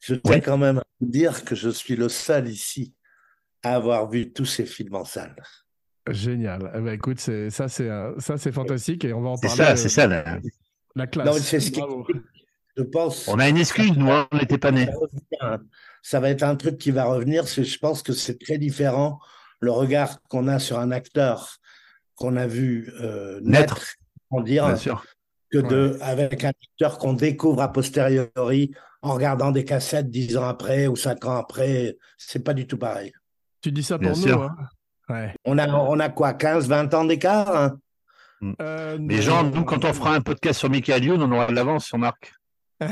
Je tiens quand même à vous dire que je suis le seul ici à avoir vu tous ces films en salle. Génial. Eh ben, écoute, ça, c'est ça, c'est fantastique et on va en parler. C'est ça, c'est ça. La, la classe. ce je pense. On a une excuse, nous, hein, on n'était pas nés. Ça va être un truc qui va revenir. Je pense que c'est très différent le regard qu'on a sur un acteur qu'on a vu euh, naître, on dire, que de avec un acteur qu'on découvre a posteriori en regardant des cassettes dix ans après ou cinq ans après. C'est pas du tout pareil. Tu dis ça pour nous. Hein on, a, on a quoi, 15, 20 ans d'écart hein? Mm. euh, Mais genre, nous, quand on fera un podcast sur Michael Youn, on aura de l'avance sur Marc.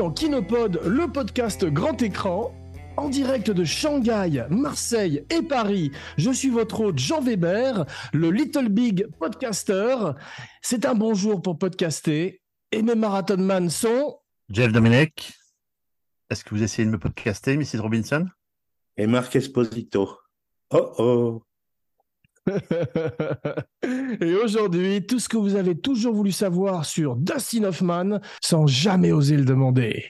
dans Kinopod, le podcast grand écran. En direct de Shanghai, Marseille et Paris, je suis votre hôte Jean Weber, le Little Big podcaster. C'est un bon jour pour podcaster. Et mes marathonman sont... Jeff Dominic. Est-ce que vous essayez de me podcaster, Mrs. Robinson? Et Marc Esposito. Oh oh Et aujourd'hui, tout ce que vous avez toujours voulu savoir sur Dustin Hoffman sans jamais oser le demander.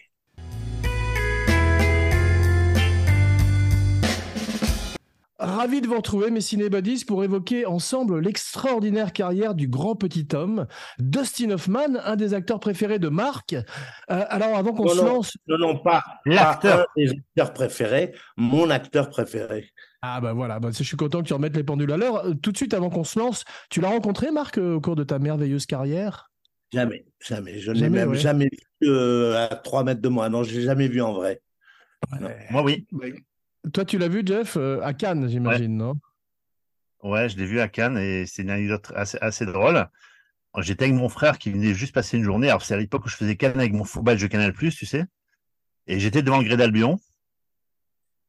Ravi de vous retrouver, mes cinébodies, pour évoquer ensemble l'extraordinaire carrière du grand petit homme, Dustin Hoffman, un des acteurs préférés de Marc. Euh, alors, avant qu'on se lance. Non, non, pas l'acteur des acteurs préférés, mon acteur préféré. Ah bah voilà, bah, je suis content que tu remettes les pendules à l'heure. Euh, tout de suite, avant qu'on se lance, tu l'as rencontré, Marc, euh, au cours de ta merveilleuse carrière? Jamais, jamais. Je ne l'ai même jamais vu euh, à 3 mètres de moi. Non, je ne l'ai jamais vu en vrai. Moi, oui. Toi, tu l'as vu, Jeff, à Cannes, j'imagine, non? Ouais, je l'ai vu à Cannes et c'est une anecdote assez, drôle. J'étais avec mon frère qui venait juste passer une journée. Alors, c'est à l'époque où je faisais Cannes avec mon football de Canal, tu sais. Et j'étais devant le gré d'Albion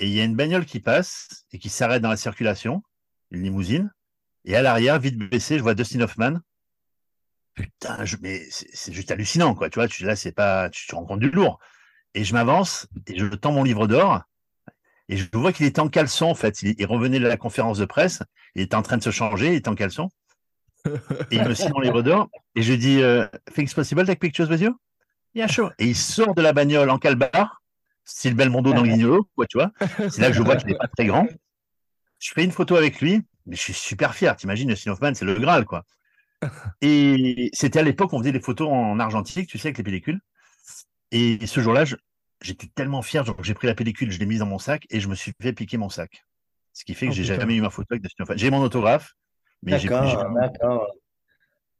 et il y a une bagnole qui passe et qui s'arrête dans la circulation, une limousine, et à l'arrière, vite baissé, je vois Dustin Hoffman. Putain, je, mais c'est juste hallucinant, quoi. Tu vois, tu, là, c'est pas, tu compte du lourd. Et je m'avance et je tends mon livre d'or et je vois qu'il était en caleçon, en fait. Il, revenait de la conférence de presse, il était en train de se changer, il était en caleçon. Et il me signe mon livre d'or et je dis euh, Things possible, take pictures with you? Yeah, sure. Et il sort de la bagnole en calbar style Belmondo dans Guignolo, quoi, tu vois. C'est là que je vois qu'il n'est pas très grand. Je fais une photo avec lui, mais je suis super fier. T'imagines, Dustin Hoffman, c'est le Graal, quoi. Et c'était à l'époque, on faisait des photos en argentique, tu sais, avec les pellicules. Et ce jour-là, j'étais tellement fier, j'ai pris la pellicule, je l'ai mise dans mon sac et je me suis fait piquer mon sac. Ce qui fait que oh, j'ai jamais eu ma photo avec Dustin Hoffman. J'ai mon autographe, mais j'ai d'accord.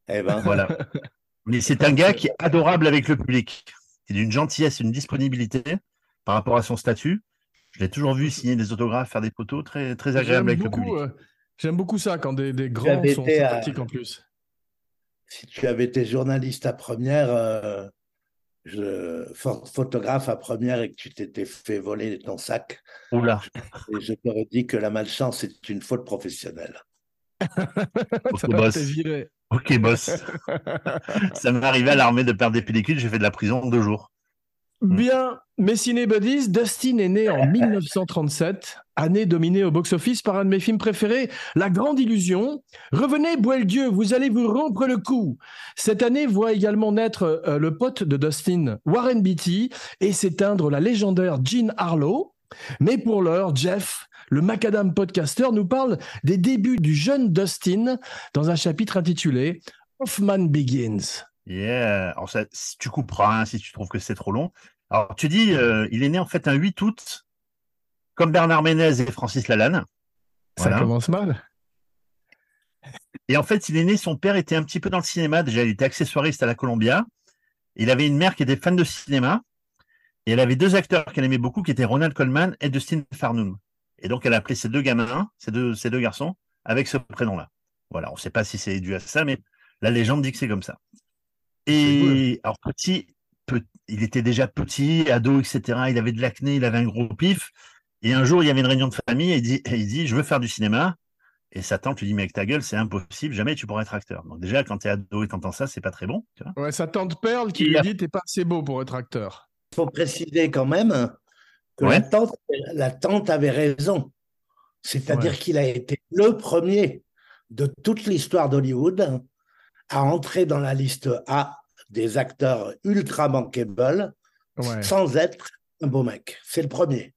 Eh ben. Voilà. Mais c'est un gars qui est adorable avec le public. Il a une gentillesse, une disponibilité par rapport à son statut. Je l'ai toujours vu signer des autographes, faire des photos très, très agréables avec le public. Euh, j'aime beaucoup ça quand des, des grands sont sympathiques en plus. Si tu avais été journaliste à première, euh, photographe à première et que tu t'étais fait voler ton sac, Oula. Et je t'aurais dit que la malchance est une faute professionnelle. ok, boss. Ok, boss. ça m'est arrivé à l'armée de perdre des pellicules, j'ai fait de la prison en deux jours. Mm. Bien, mes cinébodies, Dustin est né en 1937, année dominée au box-office par un de mes films préférés, La Grande Illusion. Revenez, Dieu, vous allez vous rompre le cou. Cette année voit également naître euh, le pote de Dustin, Warren Beatty, et s'éteindre la légendaire Jean Harlow. Mais pour l'heure, Jeff, le Macadam podcaster, nous parle des débuts du jeune Dustin dans un chapitre intitulé Hoffman Begins. Yeah. Alors, ça, si tu couperas, hein, si tu trouves que c'est trop long. Alors, tu dis, euh, il est né en fait un 8 août, comme Bernard Ménez et Francis Lalanne. Ça commence mal. Et en fait, il est né, son père était un petit peu dans le cinéma. Déjà, il était accessoiriste à la Columbia. Il avait une mère qui était fan de cinéma. Et elle avait deux acteurs qu'elle aimait beaucoup, qui étaient Ronald Coleman et Dustin Farnum. Et donc, elle a appelé ces deux gamins, ces deux, ces deux garçons, avec ce prénom-là. Voilà, on ne sait pas si c'est dû à ça, mais la légende dit que c'est comme ça. Et alors, petit, il était déjà petit, ado, etc. Il avait de l'acné, il avait un gros pif. Et un jour, il y avait une réunion de famille et il dit, il dit Je veux faire du cinéma. Et sa tante lui dit, mais avec ta gueule, c'est impossible, jamais tu pourras être acteur. Donc déjà, quand tu es ado et t'entends ça, c'est pas très bon. ouais, sa tante Perle qui lui dit, t'es pas assez beau pour être acteur. Il faut préciser quand même que la, tante, la, tante, avait raison. C'est-à-dire qu'il a été le premier de toute l'histoire d'Hollywood à entrer dans la liste A des acteurs ultra bankable sans être un beau mec. C'est le premier.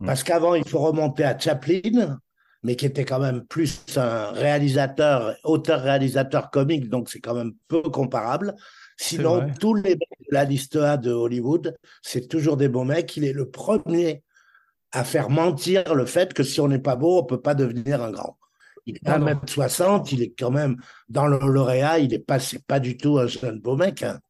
Mm. Parce qu'avant, il faut remonter à Chaplin, mais qui était quand même plus un réalisateur, auteur-réalisateur comique, donc c'est quand même peu comparable. Sinon, tous les mecs de la liste A de Hollywood, c'est toujours des beaux mecs. Il est le premier à faire mentir le fait que si on n'est pas beau, on ne peut pas devenir un grand. Il est 1m60, il est quand même dans le lauréat, il n'est pas, pas du tout un jeune beau mec. Hein.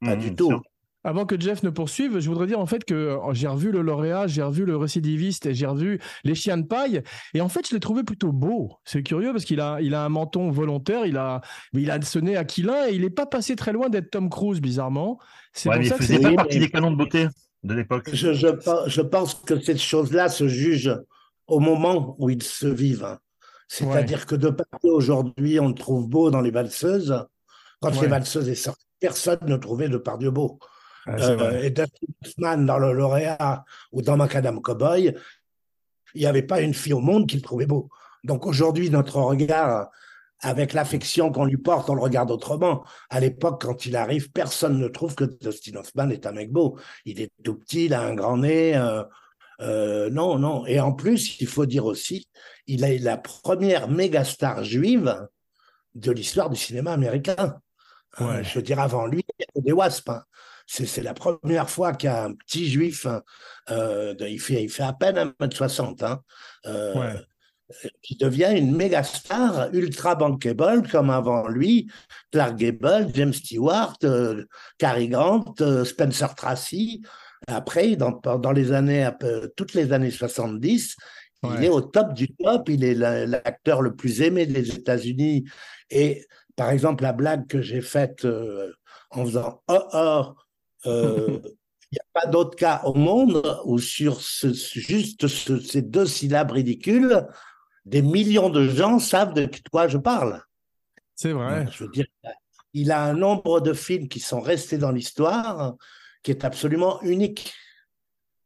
Pas mmh, du tout. Avant que Jeff ne poursuive, je voudrais dire en fait que oh, j'ai revu le lauréat, j'ai revu le récidiviste et j'ai revu les chiens de paille. Et en fait, je l'ai trouvé plutôt beau. C'est curieux parce qu'il a, il a un menton volontaire, il a, il a ce nez aquilin et il n'est pas passé très loin d'être Tom Cruise, bizarrement. C'est ouais, il faisait pas partie des canons de beauté de l'époque. Je, je, pense que cette chose-là se juge au moment où ils se vivent. C'est-à-dire que de partout aujourd'hui, on le trouve beau dans les valseuses. Quand les valseuses est sorties, personne ne trouvait de Pardieu beau. Ah, euh, et Dustin dans le lauréat ou dans Macadam Cowboy, il n'y avait pas une fille au monde qui le trouvait beau. Donc aujourd'hui, notre regard, avec l'affection qu'on lui porte, on le regarde autrement. À l'époque, quand il arrive, personne ne trouve que Dustin Hoffman est un mec beau. Il est tout petit, il a un grand nez. Euh, euh, non, non. Et en plus, il faut dire aussi, il est la première méga star juive de l'histoire du cinéma américain. je veux dire, avant lui, il y avait des wasps. Hein c'est la première fois qu'un petit juif, hein, euh, il, fait, il fait à peine 1m60, hein, euh, qui devient une méga star ultra bankable comme avant lui, Clark Gable, James Stewart, euh, Cary Grant, Spencer Tracy. Après, dans, dans les années, toutes les années 70, il est au top du top, il est l'acteur le plus aimé des États-Unis. Et par exemple, la blague que j'ai faite en faisant oh oh euh, il n'y a pas d'autre cas au monde où sur ce, juste ces deux syllabes ridicules, des millions de gens savent de quoi je parle. C'est vrai. Je veux dire, il a un nombre de films qui sont restés dans l'histoire qui est absolument unique.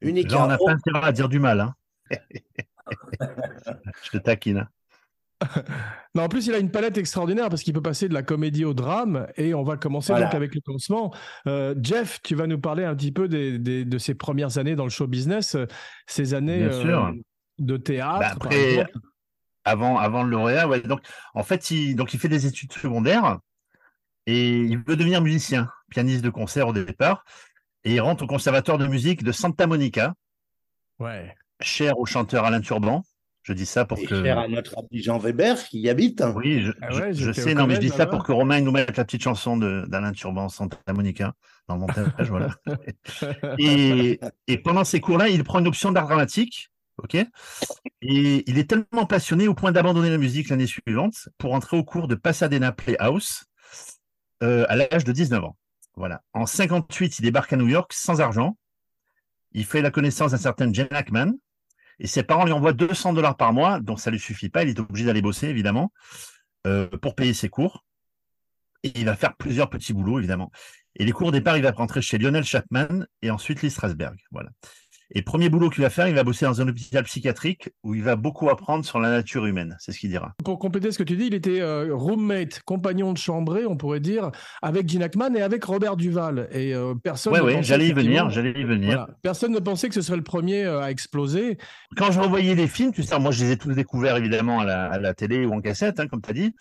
unique Là, on n'a pas intérêt à dire du mal. Hein. je te taquine. Hein. non, en plus, il a une palette extraordinaire parce qu'il peut passer de la comédie au drame et on va commencer donc avec le commencement. Euh, Jeff, tu vas nous parler un petit peu de ses premières années dans le show business, euh, ces années euh, de théâtre. Bah, après, avant, avant le lauréat, donc en fait, il, donc, il fait des études secondaires et il veut devenir musicien, pianiste de concert au départ. Et il rentre au conservatoire de musique de Santa Monica, ouais. cher au chanteur Alain Turban. Je dis ça pour et que. cher à notre ami Jean Weber qui y habite. Oui, je, ah sais, non, mais je dis ça pour que Romain nous mette la petite chanson d'Alain Turban, Santa Monica, dans le montage, voilà. Et, et, pendant ces cours-là, il prend une option d'art dramatique, ok? Et il est tellement passionné au point d'abandonner la musique l'année suivante pour entrer au cours de Pasadena Playhouse euh, à l'âge de 19 ans. Voilà. En 58, il débarque à New York sans argent. Il fait la connaissance d'un certain Jen Ackman, et ses parents lui envoient 200 dollars par mois, donc ça ne lui suffit pas. Il est obligé d'aller bosser, évidemment, euh, pour payer ses cours. Et il va faire plusieurs petits boulots, évidemment. Et les cours au départ, il va rentrer chez Lionel Chapman et ensuite Lee Strasberg. Voilà. Et premier boulot qu'il va faire, il va bosser dans un hôpital psychiatrique où il va beaucoup apprendre sur la nature humaine. C'est ce qu'il dira. Pour compléter ce que tu dis, il était euh, roommate, compagnon de chambrée, on pourrait dire, avec Gene Hackman et avec Robert Duval. Et euh, personne. Oui, oui, j'allais y venir, j'allais y venir. Personne ne pensait que ce serait le premier euh, à exploser. Quand je revoyais les films, tu sais, moi je les ai tous découverts évidemment à la, télé ou en cassette, hein, comme tu as dit.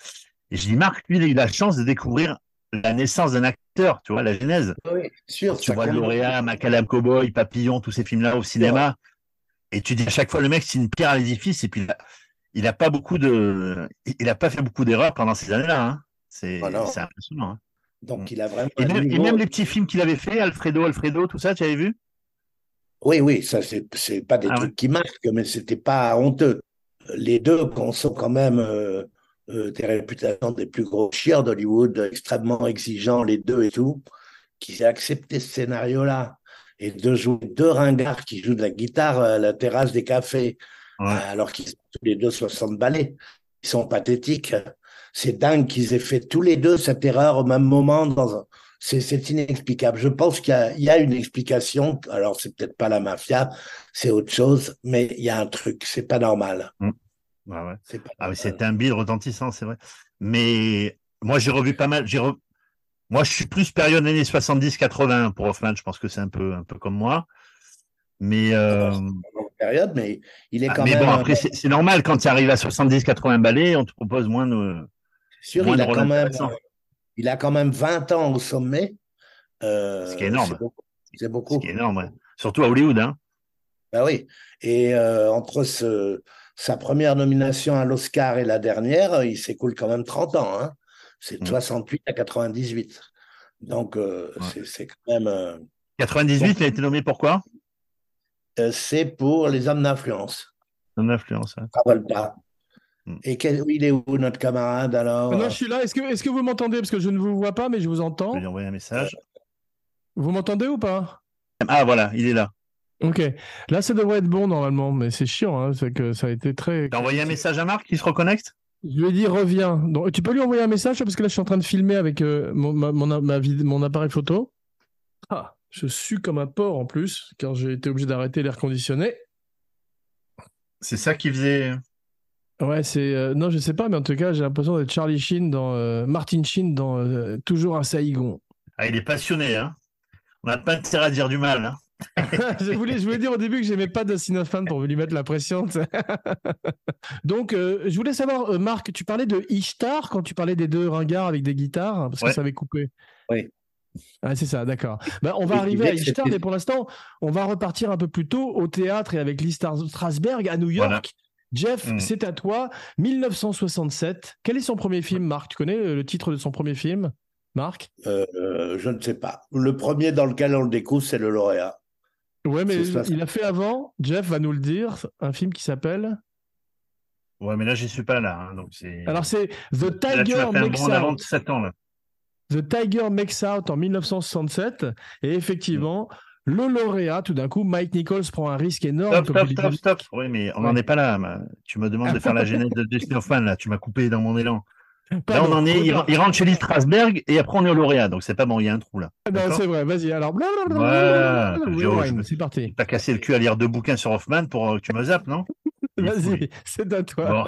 Et je dis, Marc, lui, il a eu la chance de découvrir la naissance d'un acteur, tu vois, la genèse. Oui, sûr. Tu vois Lauréat, Macadam Cowboy, Papillon, tous ces films-là au cinéma. Et tu dis à chaque fois, le mec, c'est une pierre à l'édifice. Et puis, il a, pas beaucoup de, il a pas fait beaucoup d'erreurs pendant ces années-là. Hein. C'est impressionnant. Hein. Donc, mm. il a vraiment. Et même, les petits films qu'il avait fait, Alfredo, Alfredo, tout ça, tu avais vu? Oui, oui, ça, c'est pas des ah trucs qui marquent, mais c'était pas honteux. Les deux sont quand même. Euh, euh, des réputations des plus gros chieurs d'Hollywood, extrêmement exigeants les deux et tout. qu'ils aient accepté ce scénario-là et de jouer deux ringards qui jouent de la guitare à la terrasse des cafés, alors qu'ils sont tous les deux 60 ballets. Ils sont pathétiques. C'est dingue qu'ils aient fait tous les deux cette erreur au même moment. Dans C'est inexplicable. Je pense qu'il y, a une explication. Alors, c'est peut-être pas la mafia, c'est autre chose, mais il y a un truc. C'est pas normal. Mmh. Ah ouais. Ah, c'était un bill retentissant, c'est vrai. Mais moi, j'ai revu pas mal. J'ai Moi, je suis plus période années 70-80 pour Hoffman. Je pense que c'est un peu, un peu comme moi. Mais. Euh... Période, mais il est ah, quand mais même. bon, après, c'est normal quand tu arrives à 70-80 balais, on te propose moins de. Sûr, il, a quand même, il a quand même 20 ans au sommet. Euh, Ce qui est énorme. C'est beaucoup. Ce qui est énorme, Surtout à Hollywood. Hein. Ben oui. Et euh, entre ce, sa première nomination à l'Oscar et la dernière, il s'écoule quand même 30 ans. Hein. C'est de 68 à 98. Donc, euh, c'est quand même. 98, euh, il a été nommé pourquoi euh, C'est pour les hommes d'influence. Hommes d'influence. pas. Hmm. Et il est où notre camarade alors? Non, je suis là. Est-ce que, est que vous m'entendez? Parce que je ne vous vois pas, mais je vous entends. Je vais lui envoyer un message. Vous m'entendez ou pas? Ah voilà, il est là. Ok. Là, ça devrait être bon normalement, mais c'est chiant. Hein, c'est que ça a été très. T'as envoyé un message à Marc qui se reconnecte? Je lui ai dit reviens. Donc, tu peux lui envoyer un message parce que là, je suis en train de filmer avec euh, mon, mon appareil photo. Ah, je suis comme un porc en plus, car j'ai été obligé d'arrêter l'air conditionné. C'est ça qui faisait. Ouais, c'est. Euh, non, je sais pas, mais en tout cas, j'ai l'impression d'être Charlie Sheen dans. Euh, Martin Sheen dans Toujours un Saïgon. Ah, il est passionné, hein. On n'a pas intérêt à dire du mal, hein. je, voulais, je voulais dire au début que j'aimais pas Dustin Hoffman pour lui mettre la pression. Donc, euh, je voulais savoir, euh, Marc, tu parlais de Ishtar quand tu parlais des deux ringards avec des guitares, parce que ça avait coupé. Oui. Ah, c'est ça, d'accord. Ben, on va arriver à Ishtar, mais pour l'instant, on va repartir un peu plus tôt au théâtre et avec l'Ishtar Strasberg à New York. Jeff, mm. c'est à toi. 1967. Quel est son premier film, Marc? Tu connais le titre de son premier film Marc? Euh, Je ne sais pas. Le premier dans lequel on le découvre, c'est le lauréat. Ouais, mais il a fait avant, Jeff va nous le dire, un film qui s'appelle. Ouais, mais là, je suis pas là. Hein, donc Alors, c'est The Tiger Makes Out. ans, là. The Tiger Makes Out en 1967. Et effectivement, le lauréat, tout d'un coup, Mike Nichols prend un risque énorme. Stop, stop, stop, stop. Oui, mais on n'en est pas là. Tu me demandes de faire la genèse de Dustin Hoffman, là. Tu m'as coupé dans mon élan. Là, on en est, il, rentre chez Lee Strasberg et après on est au lauréat, donc c'est pas bon, il y a un trou là. Ah ben, c'est vrai, vas-y, alors. c'est parti. T'as cassé le cul à lire deux bouquins sur Hoffman pour que tu me zappes, non Vas-y, c'est à toi.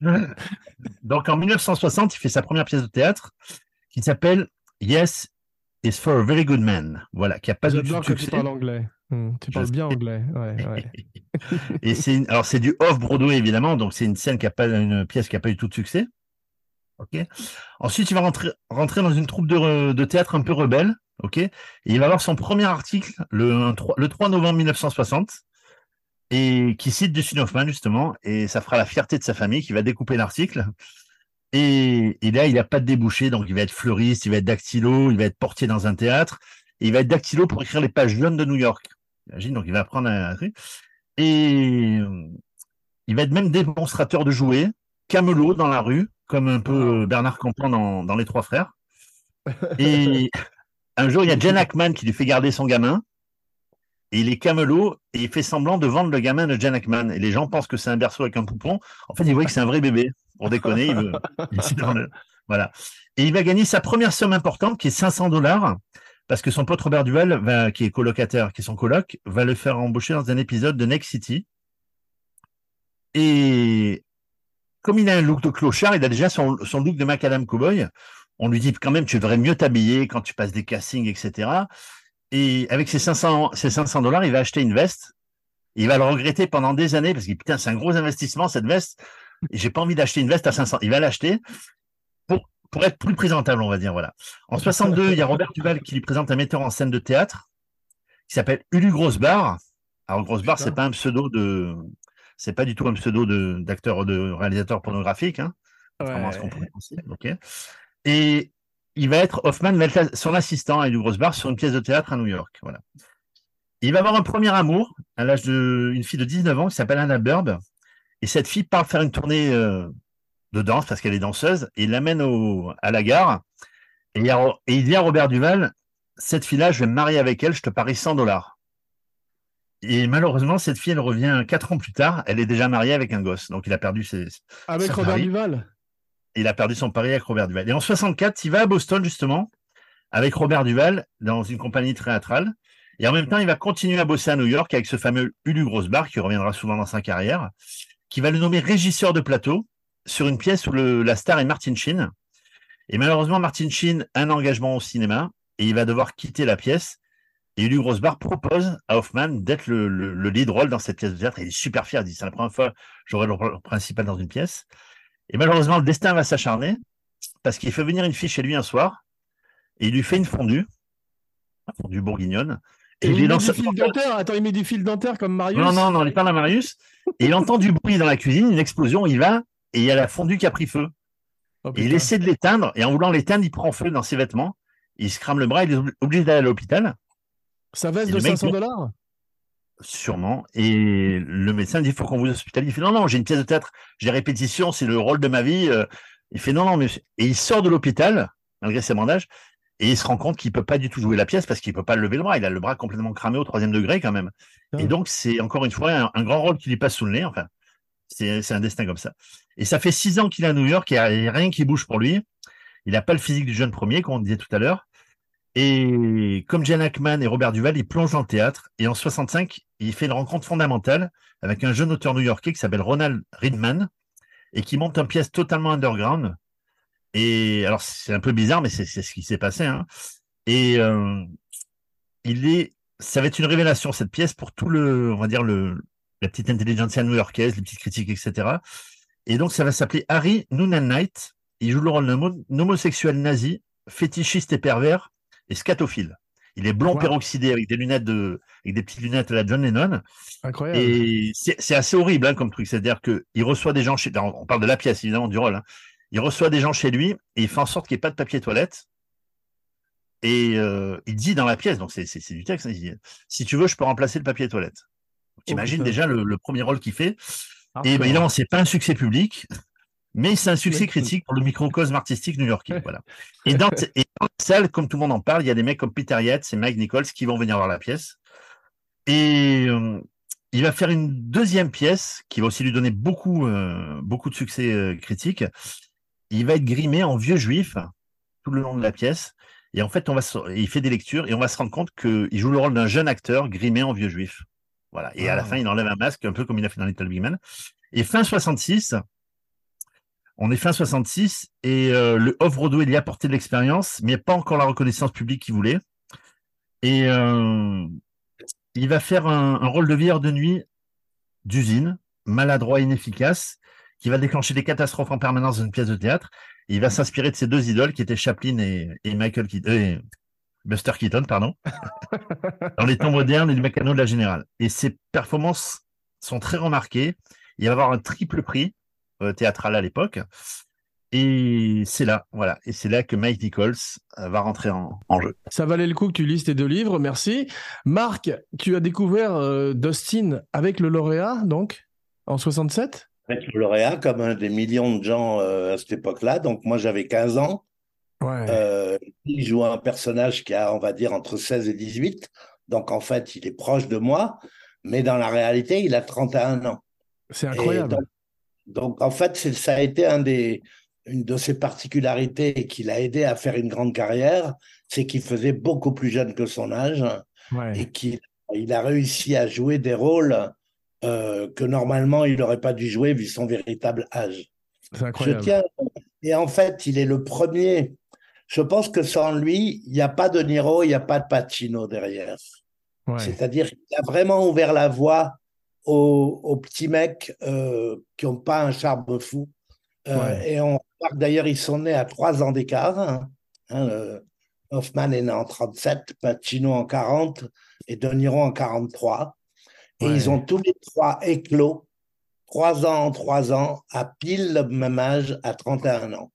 donc en 1960, il fait sa première pièce de théâtre qui s'appelle Yes, is for a very good man. Voilà, qui a pas de succès. Que tu parles anglais. Hmm, tu parles bien anglais. Ouais, ouais. et c'est alors c'est du off Broadway évidemment, donc c'est une scène qui a pas une pièce qui a pas eu tout de succès. Ok. Ensuite, il va rentrer rentrer dans une troupe de, de théâtre un peu rebelle. Ok. Et il va avoir son premier article le 3, le 3 novembre 1960 et qui cite Dustin Hoffman justement et ça fera la fierté de sa famille qui va découper l'article. Et, et, là, il n'a pas de débouché, donc il va être fleuriste, il va être dactylo, il va être portier dans un théâtre, et il va être dactylo pour écrire les pages jaunes de New York. Imagine, donc il va apprendre un truc. Et euh, il va être même démonstrateur de jouets, camelot dans la rue, comme un peu Bernard Campan dans, dans Les Trois Frères. Et un jour, il y a Jen Ackman qui lui fait garder son gamin. Et il est camelot et il fait semblant de vendre le gamin de Jen Ackman. Et les gens pensent que c'est un berceau avec un poupon. En fait, ils voient que c'est un vrai bébé. Pour déconner, il veut. Voilà. Et il va gagner sa première somme importante qui est 500 dollars parce que son pote Robert Duval, va, qui est colocataire, qui est son coloc, va le faire embaucher dans un épisode de Next City. Et comme il a un look de clochard, il a déjà son, look de macadam cowboy. On lui dit quand même, tu devrais mieux t'habiller quand tu passes des castings, etc. Et avec ses 500, ses 500 dollars, il va acheter une veste. Il va le regretter pendant des années parce que putain, c'est un gros investissement cette veste. J'ai pas envie d'acheter une veste à 500. Il va l'acheter pour être plus présentable, on va dire. Voilà. En 62, il y a Robert Duval qui lui présente un metteur en scène de théâtre qui s'appelle Ulu Grossbar. Alors Grossbar, c'est pas un pseudo de, c'est pas du tout un pseudo de d'acteur de réalisateur pornographique. Hein, ce qu'on pourrait penser. Ok. Et il va être Hoffman, son assistant à Ulu Grossbar sur une pièce de théâtre à New York. Voilà. Il va avoir un premier amour à l'âge d'une fille de 19 ans qui s'appelle Anna Burb. Et cette fille part faire une tournée euh, de danse parce qu'elle est danseuse et il l'amène au, à la gare. Et, il dit à Robert Duval, cette fille-là, je vais me marier avec elle, je te parie 100 dollars. Et malheureusement, cette fille, elle revient quatre ans plus tard. Elle est déjà mariée avec un gosse. Donc, il a perdu ses. Avec Robert Duval? Il a perdu son pari avec Robert Duval. Et en 64, il va à Boston, justement, avec Robert Duval, dans une compagnie théâtrale. Et en même temps, il va continuer à bosser à New York avec ce fameux Ulu Grosbar, qui reviendra souvent dans sa carrière, qui va le nommer régisseur de plateau sur une pièce où la star est Martin Sheen. Et malheureusement, Martin Sheen a un engagement au cinéma et il va devoir quitter la pièce. Et Grosbar propose à Hoffman d'être le, lead rôle dans cette pièce de théâtre. il est super fier. Il dit C'est la première fois que j'aurai le rôle principal dans une pièce. Et malheureusement, le destin va s'acharner parce qu'il fait venir une fille chez lui un soir et il lui fait une fondue, une fondue bourguignonne. Et, il, met du fil dentaire. Attends, il met du fil dentaire comme Marius. Non, non, non, il parle à Marius. Et il entend du bruit dans la cuisine, une explosion. Il va et il y a la fondue qui a pris feu. Oh, et il essaie de l'éteindre. Et en voulant l'éteindre, il prend feu dans ses vêtements. Il se crame le bras. Il est obligé d'aller à l'hôpital. Ça veste de 500 dollars? Sûrement. Et le médecin dit il faut qu'on vous hospitalise. Il fait non, non, j'ai une pièce de théâtre, j'ai répétition, c'est le rôle de ma vie. Euh. Il fait non, non, mais. Et il sort de l'hôpital, malgré ses bandages. Et il se rend compte qu'il peut pas du tout jouer la pièce parce qu'il peut pas lever le bras. Il a le bras complètement cramé au troisième degré quand même. Et donc, c'est encore une fois un, grand rôle qui lui passe sous le nez. Enfin, c'est un destin comme ça. Et ça fait six ans qu'il est à New York et il n'y a rien qui bouge pour lui. Il n'a pas le physique du jeune premier, comme on disait tout à l'heure. Et comme Jan Ackman et Robert Duval, il plonge dans le théâtre. Et en 65, il fait une rencontre fondamentale avec un jeune auteur new-yorkais qui s'appelle Ronald Ridman et qui monte une pièce totalement underground et alors, c'est un peu bizarre, mais c'est ce qui s'est passé. Hein. Et euh, il est, ça va être une révélation, cette pièce, pour tout le, on va dire, le, la petite intelligentsia new-yorkaise, les petites critiques, etc. Et donc, ça va s'appeler Harry Noonan Knight. Il joue le rôle d'un homosexuel nazi, fétichiste et pervers, et scatophile. Il est blond peroxydé avec des lunettes de, avec des petites lunettes à la John Lennon. Incroyable. Et c'est assez horrible hein, comme truc. C'est-à-dire qu'il reçoit des gens chez. On parle de la pièce, évidemment, du rôle. Hein il reçoit des gens chez lui et il fait en sorte qu'il n'y ait pas de papier toilette. Et euh, il dit dans la pièce, donc c'est du texte, hein, il dit, si tu veux, je peux remplacer le papier toilette. Tu imagines déjà le, premier rôle qu'il fait. Ah, et ben, évidemment, c'est pas un succès public, mais c'est un succès critique pour le microcosme artistique new-yorkais. Voilà. Et dans, et dans, la salle, comme tout le monde en parle, il y a des mecs comme Peter Yates et Mike Nichols qui vont venir voir la pièce. Et euh, il va faire une deuxième pièce qui va aussi lui donner beaucoup, euh, beaucoup de succès critique il va être grimé en vieux juif tout le long de la pièce. Et en fait, on va il fait des lectures et on va se rendre compte qu'il joue le rôle d'un jeune acteur grimé en vieux juif. Voilà. Et à la ah. fin, il enlève un masque, un peu comme il a fait dans Little Big Man. Et fin 66, on est fin 66 et euh, le off-Broadway il y a apporté de l'expérience, mais pas encore la reconnaissance publique qu'il voulait. Et euh, il va faire un, un rôle de veilleur de nuit d'usine, maladroit, inefficace, qui va déclencher des catastrophes en permanence dans une pièce de théâtre. il va s'inspirer de ces deux idoles qui étaient Chaplin et, Michael Keaton, euh, Buster Keaton, pardon, dans les temps modernes et du mécano de la générale. Et ses performances sont très remarquées. Il va avoir un triple prix euh, théâtral à l'époque. Et c'est là, voilà. Et c'est là que Mike Nichols euh, va rentrer en, jeu. Ça valait le coup que tu lises tes deux livres, merci. Marc, tu as découvert Dustin avec le lauréat, donc, en 67 le lauréat, comme un des millions de gens euh, à cette époque-là. Donc, moi, j'avais 15 ans. Euh, il joue un personnage qui a, on va dire, entre 16 et 18. Donc, en fait, il est proche de moi. Mais dans la réalité, il a 31 ans. C'est incroyable. Donc, en fait, ça a été un des, une de ses particularités qui l'a aidé à faire une grande carrière. C'est qu'il faisait beaucoup plus jeune que son âge. Et qu'il il a réussi à jouer des rôles euh, que normalement il n'aurait pas dû jouer vu son véritable âge. Incroyable. Je tiens... Et en fait, il est le premier. Je pense que sans lui, il n'y a pas de Niro, il n'y a pas de Pacino derrière. C'est-à-dire qu'il a vraiment ouvert la voie aux, petits mecs euh, qui n'ont pas un charme fou. Euh, et on remarque d'ailleurs, ils sont nés à trois ans d'écart. Hein. Hein, Hoffman est né en 37, Pacino en 40 et De Niro en 43. Et ils ont tous les trois éclos, trois ans en trois ans, à pile le même âge, à 31 ans.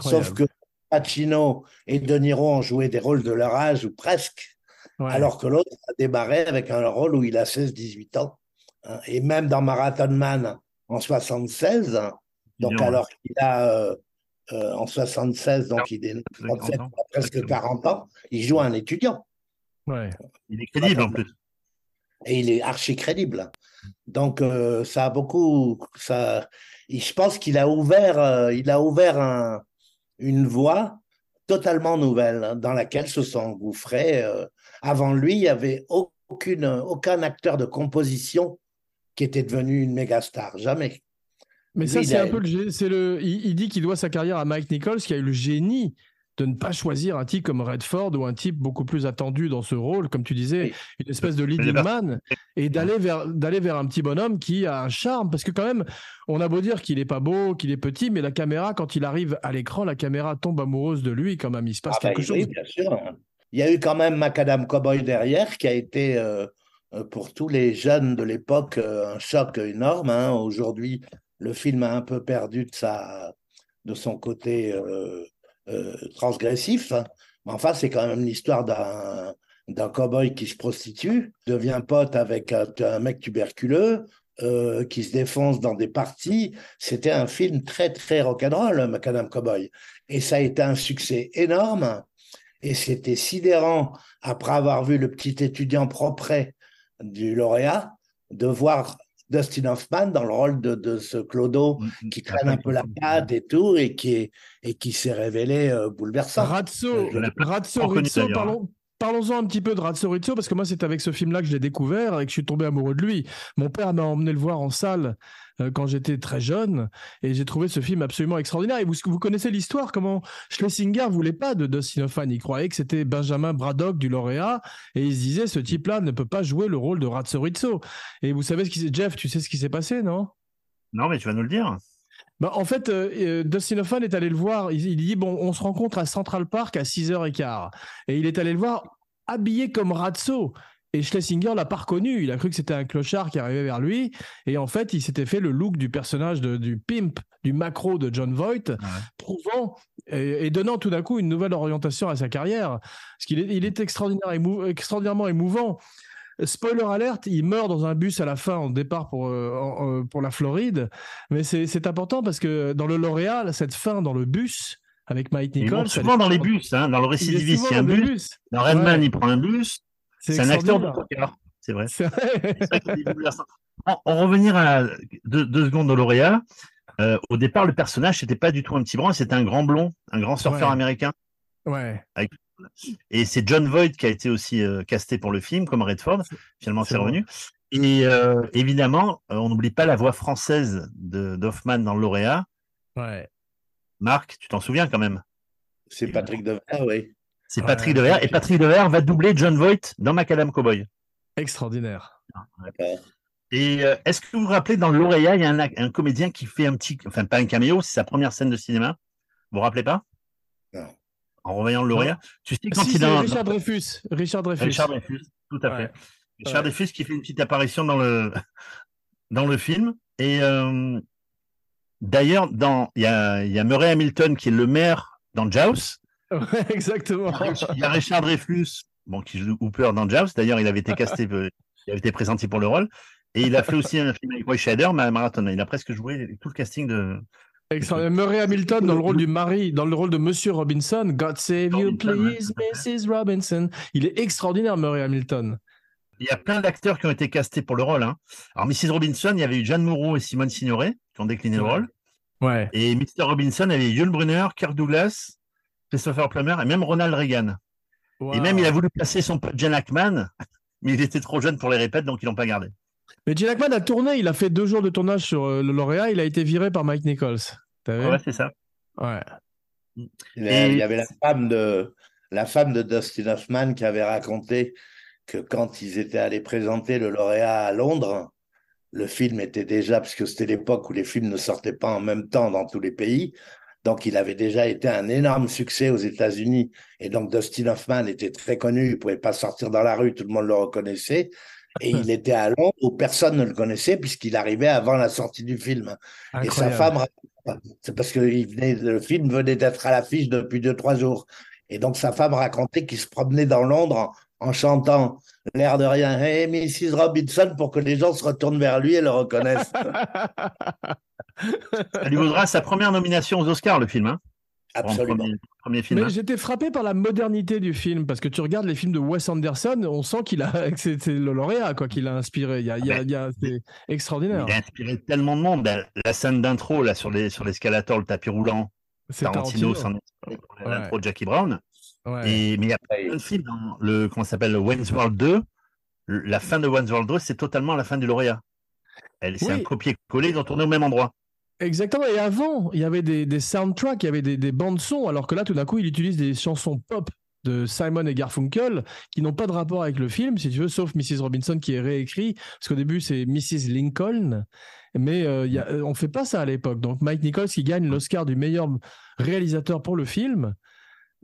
Sauf que Pacino et De Niro ont joué des rôles de leur âge, ou presque, alors que l'autre a démarré avec un rôle où il a 16-18 ans. Hein. Et même dans Marathon Man en 76, donc alors qu'il a en 76, donc il est presque 40 ans. Il joue un étudiant. Ouais. Il est crédible en plus. Et il est archi crédible. Donc ça a beaucoup. Ça, je pense qu'il a ouvert, il a ouvert une voie totalement nouvelle hein, dans laquelle se sont engouffrés. avant lui, il n'y avait aucune, aucun acteur de composition qui était devenu une méga star. Jamais. Mais ça, c'est un peu le. C'est le il, dit qu'il doit sa carrière à Mike Nichols, qui a eu le génie de ne pas choisir un type comme Redford ou un type beaucoup plus attendu dans ce rôle, comme tu disais, une espèce de leading man, et d'aller vers, d'aller vers un petit bonhomme qui a un charme. Parce que, quand même, on a beau dire qu'il est pas beau, qu'il est petit, mais la caméra, quand il arrive à l'écran, la caméra tombe amoureuse de lui, quand même. Il se passe ah bah quelque chose. Oui, bien sûr. Il y a eu quand même Macadam Cowboy derrière, qui a été. Euh, euh, pour tous les jeunes de l'époque euh, un choc énorme. Hein. Aujourd'hui, le film a un peu perdu de, sa, de son côté euh, transgressif. Hein. Mais enfin, c'est quand même l'histoire d'un d'un cow-boy qui se prostitue, devient pote avec un, mec tuberculeux, qui se défonce dans des parties. C'était un film très, très rock'n'roll, Macadam Cowboy. Et ça a été un succès énorme. Et c'était sidérant, après avoir vu le petit étudiant propre du lauréat de voir Dustin Hoffman dans le rôle de, ce Clodo mm, mm, qui traîne un peu la patte et tout et qui, et qui s'est révélé euh, bouleversant. Razzo, Razzo Rizzo, parlons, Parlons-en un petit peu de Razzo parce que moi, c'est avec ce film-là que je l'ai découvert et que je suis tombé amoureux de lui. Mon père m'a emmené le voir en salle euh, quand j'étais très jeune et j'ai trouvé ce film absolument extraordinaire. Et vous, vous connaissez l'histoire, comment Schlesinger voulait pas de Dustin Hoffman. Il croyait que c'était Benjamin Braddock du lauréat et il se disait, ce type-là ne peut pas jouer le rôle de Razzo Et vous savez ce qui s'est... Jeff, tu sais ce qui s'est passé, non? Non, mais tu vas nous le dire. Bah, en fait, euh, euh, Dustin Hoffman est allé le voir. Il, dit Bon, on se rencontre à Central Park à 6h15. Et il est allé le voir habillé comme Razzo. Et Schlesinger l'a pas reconnu. Il a cru que c'était un clochard qui arrivait vers lui. Et en fait, il s'était fait le look du personnage du pimp, du macro de John Voight, prouvant et, donnant tout d'un coup une nouvelle orientation à sa carrière. Parce qu'il est, il est extraordinaire, extraordinairement émouvant. Spoiler alerte, il meurt dans un bus à la fin, au départ pour, euh, pour la Floride. Mais c'est important parce que dans le lauréat, cette fin dans le bus avec Mike Nichols. souvent dans les bus, hein, dans le récidiviste, il y a un bus. Dans Redman, il prend un bus. C'est un acteur de poker. C'est vrai. On revenir à deux, secondes au lauréat. Euh, au départ, le personnage, c'était pas du tout un petit brun, c'était un grand blond, un grand surfeur américain. Ouais. Et c'est John Voight qui a été aussi euh, casté pour le film, comme Redford. Finalement, c'est revenu. Et euh, évidemment, on n'oublie pas la voix française de d'Hoffman dans le lauréat. Ouais. Marc, tu t'en souviens quand même? C'est Patrick Devers, oui. C'est Patrick Devers. Et Patrick Devers va doubler John Voight dans Macadam Cowboy. Extraordinaire. Et euh, est-ce que vous vous rappelez, dans le lauréat, il y a un, comédien qui fait un petit, enfin pas un caméo, c'est sa première scène de cinéma? Vous vous rappelez pas? Non. En revoyant le lauréat, tu sais quand il a Richard Dreyfus. Richard Dreyfus. Richard Dreyfus, tout à fait. Richard Dreyfus qui fait une petite apparition dans le dans le film. Et euh, D'ailleurs, dans il y a, y a, Murray Hamilton qui est le maire dans Jaws. Exactement. Il y a Richard Dreyfus, bon, qui joue Hooper dans Jaws. D'ailleurs, il avait été casté, euh, il avait été présenté pour le rôle. Et il a fait aussi un film avec Roy Shader, mais Marathon. Il a presque joué tout le casting de. Murray Hamilton dans le rôle du mari, dans le rôle de Monsieur Robinson. God save you, please, Mrs. Robinson. Il est extraordinaire, Murray Hamilton. Il y a plein d'acteurs qui ont été castés pour le rôle. Hein. Alors, Mrs. Robinson, il y avait eu Jeanne Moreau et Simone Signoret qui ont décliné le rôle. Ouais. Et Mr. Robinson avait Yul Brunner, Kirk Douglas, Christopher Plummer et même Ronald Reagan. Et même, il a voulu placer son pote Jen Ackman, mais il était trop jeune pour les répètes, donc ils l'ont pas gardé. Mais Jen Ackman a tourné, il a fait deux jours de tournage sur euh, le lauréat, il a été viré par Mike Nichols. Ouais, c'est ça. Ouais. Il y avait la femme de la femme de Dustin Hoffman qui avait raconté que quand ils étaient allés présenter le lauréat à Londres, le film était déjà, parce que c'était l'époque où les films ne sortaient pas en même temps dans tous les pays, donc il avait déjà été un énorme succès aux États-Unis. Et donc Dustin Hoffman était très connu, il ne pouvait pas sortir dans la rue, tout le monde le reconnaissait. Et il était à Londres où personne ne le connaissait puisqu'il arrivait avant la sortie du film. Et sa femme, c'est parce que le film venait d'être à l'affiche depuis deux, trois jours. Et donc sa femme racontait qu'il se promenait dans Londres en chantant l'air de rien, Hey Mrs. Robinson, pour que les gens se retournent vers lui et le reconnaissent. Ça lui vaudra sa première nomination aux Oscars, le film. Hein Absolument. Premier, film, Mais hein. j'étais frappé par la modernité du film parce que tu regardes les films de Wes Anderson, on sent qu'il a, c'est le lauréat quoi, qu'il a inspiré. Il y a, il y a, c'est extraordinaire. Il a inspiré tellement de monde. Ben, la scène d'intro là sur les sur l'escalator, le tapis roulant. C'est Tarantino, Tarantino. l'intro de Jackie Brown. Et, mais il y a plein de films dans le comment s'appelle Wayne's World 2. La fin de Wayne's World 2, c'est totalement la fin du lauréat. C'est un copier-coller, ils ont tourné au même endroit. Exactement. Et avant, il y avait des, des soundtracks, il y avait des, des bandes son, alors que là, tout d'un coup, il utilise des chansons pop de Simon et Garfunkel qui n'ont pas de rapport avec le film, si tu veux, sauf Mrs. Robinson qui est réécrit, parce qu'au début c'est Mrs. Lincoln, mais euh, y a, euh, on fait pas ça à l'époque. Donc Mike Nichols qui gagne l'Oscar du meilleur réalisateur pour le film,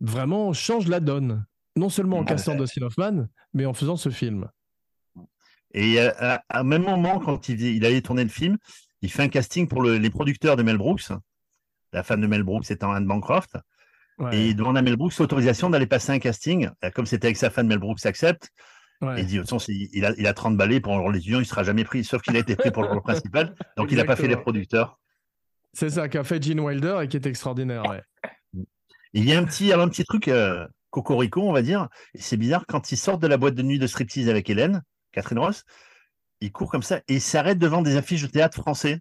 vraiment change la donne, non seulement en castant Dustin Hoffman, mais en faisant ce film. Et à, un même moment, quand il, il allait tourner le film, il fait un casting pour les producteurs de Mel Brooks, la femme de Mel Brooks étant Anne Bancroft. Et il demande à Mel Brooks l'autorisation d'aller passer un casting. Comme c'était avec sa femme, Mel Brooks accepte. il dit, de toute façon, il a, il a 30 balais pour le rôle il ne sera jamais pris, sauf qu'il a été pris pour le rôle principal. Donc, il n'a pas fait les producteurs. C'est ça qu'a fait Gene Wilder et qui est extraordinaire. Il y a un petit, un petit truc euh, cocorico, on va dire. C'est bizarre, quand il sort de la boîte de nuit de striptease avec Hélène, Catherine Ross, il court comme ça et il s'arrête devant des affiches de théâtre français.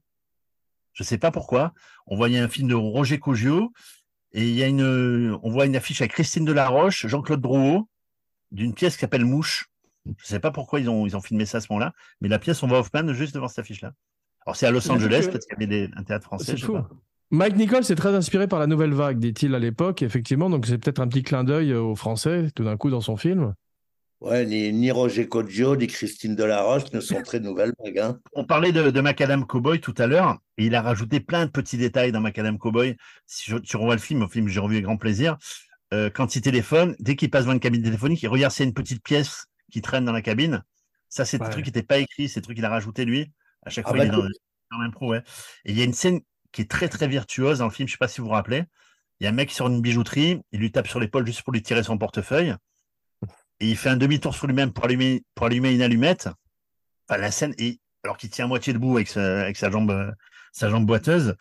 Je ne sais pas pourquoi. On voyait un film de Roger Cogio et il y a une, on voit une affiche avec Christine Delaroche, Jean-Claude Drouot, d'une pièce qui s'appelle Mouche. Je ne sais pas pourquoi ils ont, ils ont filmé ça à ce moment-là, mais la pièce, on voit Hoffman juste devant cette affiche-là. Alors c'est à Los Angeles, peut-être qu'il y avait des, un théâtre français. C'est fou. Mike Nichols est très inspiré par la nouvelle vague, dit-il à l'époque, effectivement, donc c'est peut-être un petit clin d'œil aux Français, tout d'un coup, dans son film. Ouais, ni, Roger Coggio, ni Christine Delaroche ne sont très nouvelles hein. On parlait de, de Macadam Cowboy tout à l'heure, et il a rajouté plein de petits détails dans Macadam Cowboy. Si tu revois le film, au film j'ai revu avec grand plaisir, euh, quand il téléphone, dès qu'il passe devant une cabine téléphonique, il regarde s'il y a une petite pièce qui traîne dans la cabine. Ça, c'est des trucs qui n'étaient pas écrits, c'est des trucs qu'il a rajouté lui. À chaque ah fois, il bah, est dans, l'impro, ouais. Et il y a une scène qui est très, très virtuose dans le film, je ne sais pas si vous vous rappelez. Il y a un mec sur une bijouterie, il lui tape sur l'épaule juste pour lui tirer son portefeuille et il fait un demi-tour sur lui-même pour allumer, pour allumer une allumette. Enfin, la scène, et, alors qu'il tient à moitié debout avec sa, avec sa jambe, sa jambe boiteuse,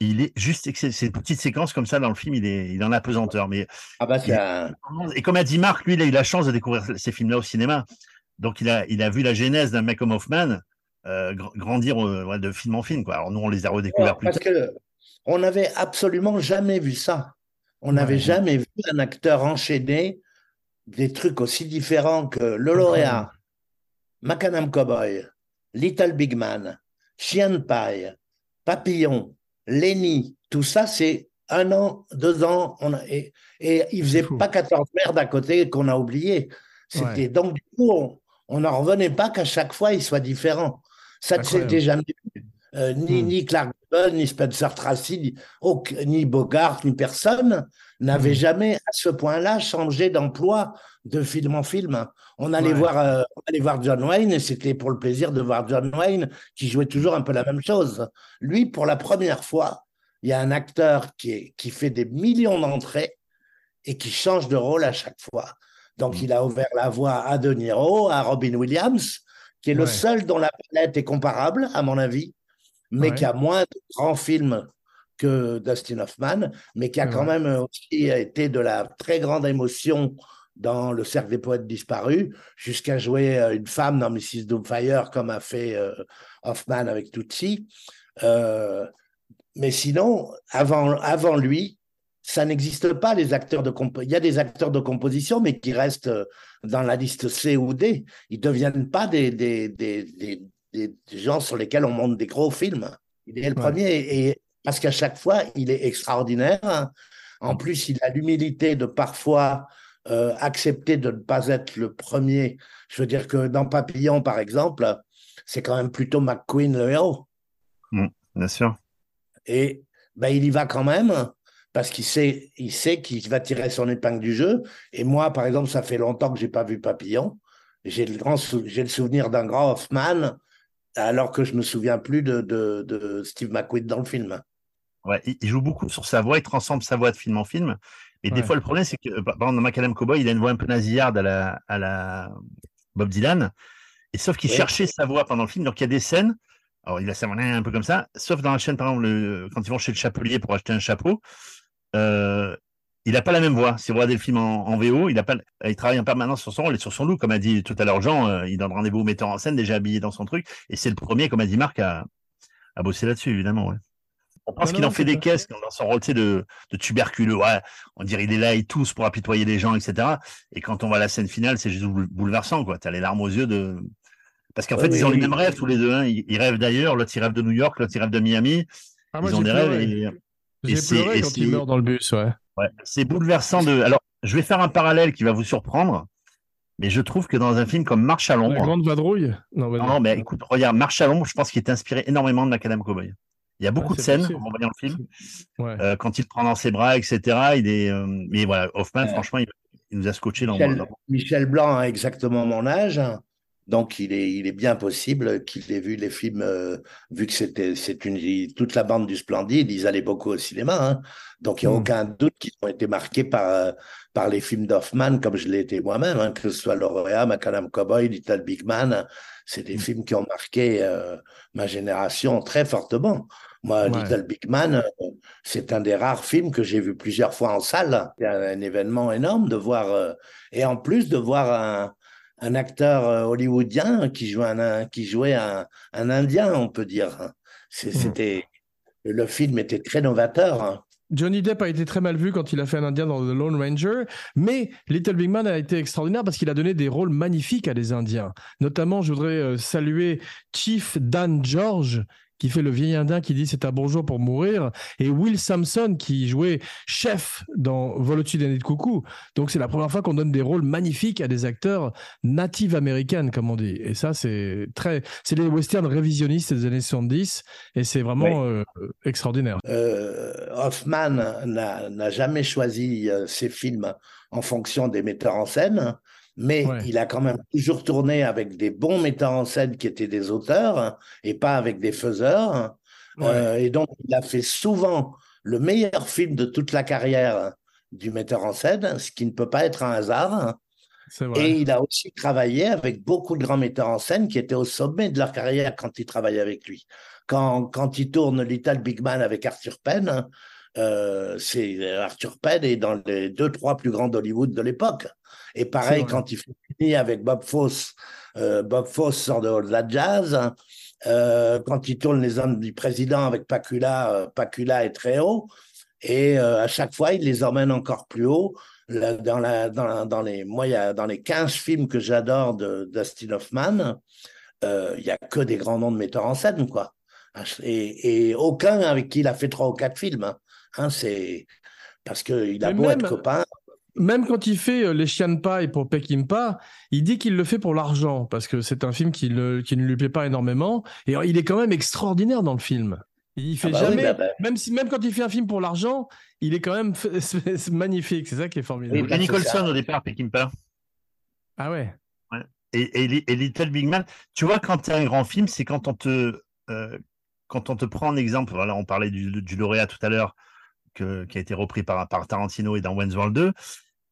il est juste, c'est une petite séquence comme ça dans le film, il est, il en a pesanteur. Mais, ah bah, Et comme a dit Marc, lui, il a eu la chance de découvrir ces films-là au cinéma. Donc, il a, il a vu la genèse d'un mec comme Hoffman euh, grandir euh, de film en film. Quoi. Alors, nous, on les a redécouverts plus parce tard. que on n'avait absolument jamais vu ça. On n'avait jamais vu un acteur enchaîné des trucs aussi différents que Le Lauréat, Macadam Cowboy, Little Big Man, Chien Paille, Papillon, Lenny, tout ça, c'est un an, deux ans, on a, et, et il faisait pas 14 merdes à côté qu'on a oublié. C'était donc du coup, on n'en revenait pas qu'à chaque fois il soit différent. Ça ne s'était jamais vu. Euh, ni, hmm. ni Clark ni Spencer Tracy, ni, ni Bogart, ni personne n'avait hmm. jamais à ce point-là changé d'emploi de film en film. On allait, voir, euh, on allait voir John Wayne et c'était pour le plaisir de voir John Wayne qui jouait toujours un peu la même chose. Lui, pour la première fois, il y a un acteur qui, est, qui fait des millions d'entrées et qui change de rôle à chaque fois. Donc, hmm. il a ouvert la voie à De Niro, à Robin Williams, qui est le seul dont la palette est comparable, à mon avis mais qui a moins de grands films que Dustin Hoffman, mais qui a quand même aussi été de la très grande émotion dans Le Cercle des Poètes Disparus, jusqu'à jouer euh, une femme dans Mrs. Doubtfire, comme a fait euh, Hoffman avec Tutsi. Euh, mais sinon, avant, avant lui, ça n'existe pas, les acteurs de Il y a des acteurs de composition, mais qui restent dans la liste C ou D. Ils ne deviennent pas des, des, des, des, gens sur lesquels on monte des gros films. Il est le premier et parce qu'à chaque fois, il est extraordinaire. En plus, il a l'humilité de parfois euh, accepter de ne pas être le premier. Je veux dire que dans Papillon, par exemple, c'est quand même plutôt McQueen le héros. Mm, bien sûr. Et ben, il y va quand même parce qu'il sait, il sait qu'il va tirer son épingle du jeu. Et moi, par exemple, ça fait longtemps que j'ai pas vu Papillon. J'ai le, grand j'ai le souvenir d'un grand Hoffman alors que je me souviens plus de, de, Steve McQueen dans le film. Ouais, il joue beaucoup sur sa voix, il transforme sa voix de film en film. Et des fois, le problème, c'est que, par exemple, dans Macadam Cowboy, il a une voix un peu nasillarde à la, à la Bob Dylan. Et sauf qu'il cherchait sa voix pendant le film. Donc, il y a des scènes. Alors, il a sa voix un peu comme ça. Sauf dans la chaîne, par exemple, quand ils vont chez le chapelier pour acheter un chapeau. euh, il n'a pas la même voix. Si vous regardez le film en, VO, il, a pas, il travaille en permanence sur son rôle et sur son look. Comme a dit tout à l'heure Jean, euh, il donne rendez-vous au metteur en scène, déjà habillé dans son truc. Et c'est le premier, comme a dit Marc, à, à bosser là-dessus, évidemment. Ouais. On pense qu'il en fait des caisses dans son rôle de, de tuberculeux. Ouais, on dirait il est là et tous pour apitoyer les gens, etc. Et quand on voit la scène finale, c'est juste bouleversant. Tu as les larmes aux yeux de. Parce qu'en fait, ils ont les mêmes rêves tous les deux. Hein. Ils, rêvent d'ailleurs, l'autre il rêve de New York, l'autre il rêve de Miami. Ah, ils ont des rêves. Et, j'ai pleuré quand il meurt dans le bus, ouais. Ouais c'est bouleversant de. Alors, je vais faire un parallèle qui va vous surprendre. Mais je trouve que dans un film comme Marche à l'ombre. La grande vadrouille? Non, non, mais écoute, regarde, Marche à l'ombre, je pense qu'il est inspiré énormément de Macadam Cowboy. Il y a beaucoup de scènes en voyant le film. Euh, quand il le prend dans ses bras, etc. Il est, euh, mais voilà, Hoffman, franchement, il, nous a scotché dans Michel, Michel Blanc a exactement mon âge. Donc, il est, il est bien possible qu'il ait vu les films, euh, vu que c'était c'est une, toute la bande du Splendide, ils allaient beaucoup au cinéma. Hein. Donc, il n'y a hmm. aucun doute qu'ils ont été marqués par, par les films d'Hoffman, comme je l'ai été moi-même, hein, que ce soit L'Oréal, Macadam Cowboy, Little Big Man. C'est des hmm. films qui ont marqué ma génération très fortement. Moi, Little Big Man, euh, c'est un des rares films que j'ai vu plusieurs fois en salle. C'est un, événement énorme de voir, euh, et en plus de voir un, un acteur euh, hollywoodien qui jouait un, qui jouait un, un Indien, on peut dire. Mmh. C'était, le film était très novateur. Hein. Johnny Depp a été très mal vu quand il a fait un Indien dans The Lone Ranger, mais Little Big Man a été extraordinaire parce qu'il a donné des rôles magnifiques à des Indiens. Notamment, je voudrais saluer Chief Dan George, qui fait le vieil indien qui dit c'est un bonjour pour mourir, et Will Sampson qui jouait chef dans Vol au-dessus de coucou. Donc c'est la première fois qu'on donne des rôles magnifiques à des acteurs natifs américaines, comme on dit. Et ça, c'est très, c'est les westerns révisionnistes des années 70, et c'est vraiment euh, extraordinaire. Euh, Hoffman n'a jamais choisi euh, ses films en fonction des metteurs en scène mais il a quand même toujours tourné avec des bons metteurs en scène qui étaient des auteurs hein, et pas avec des faiseurs. Euh, et donc, il a fait souvent le meilleur film de toute la carrière du metteur en scène, ce qui ne peut pas être un hasard. Et il a aussi travaillé avec beaucoup de grands metteurs en scène qui étaient au sommet de leur carrière quand il travaillait avec lui. Quand, quand il tourne Little Big Man avec Arthur Penn, euh, c'est Arthur Penn est dans les deux, trois plus grands d'Hollywood de l'époque. Et pareil, quand il finit avec Bob Fosse, euh, Bob Fosse sort de la jazz. Euh, quand il tourne les hommes du président avec Pacula, euh, Pacula est très haut. Et à chaque fois, il les emmène encore plus haut. dans, la, dans, les, moi, dans les 15 films que j'adore de Dustin Hoffman, il n'y a que des grands noms de metteurs en scène, quoi. Et, aucun avec qui il a fait trois ou quatre films. Hein. Hein c'est parce qu'il a beau être copain même quand il fait euh, les chiens paille pour Peckinpah, il dit qu'il le fait pour l'argent parce que c'est un film qui, ne lui plaît pas énormément et il est quand même extraordinaire dans le film. Il fait ah bah jamais, bah bah. même si même quand il fait un film pour l'argent, il est quand même magnifique. C'est ça qui est formidable. Et Nicholson au départ, Peckinpah. Ah ouais. Et, Little Big Man, tu vois, quand tu as un grand film, c'est quand on te euh, quand on te prend en exemple. Voilà, on parlait du, du lauréat tout à l'heure. Qui a été repris par, par Tarantino et dans Wayne's World 2.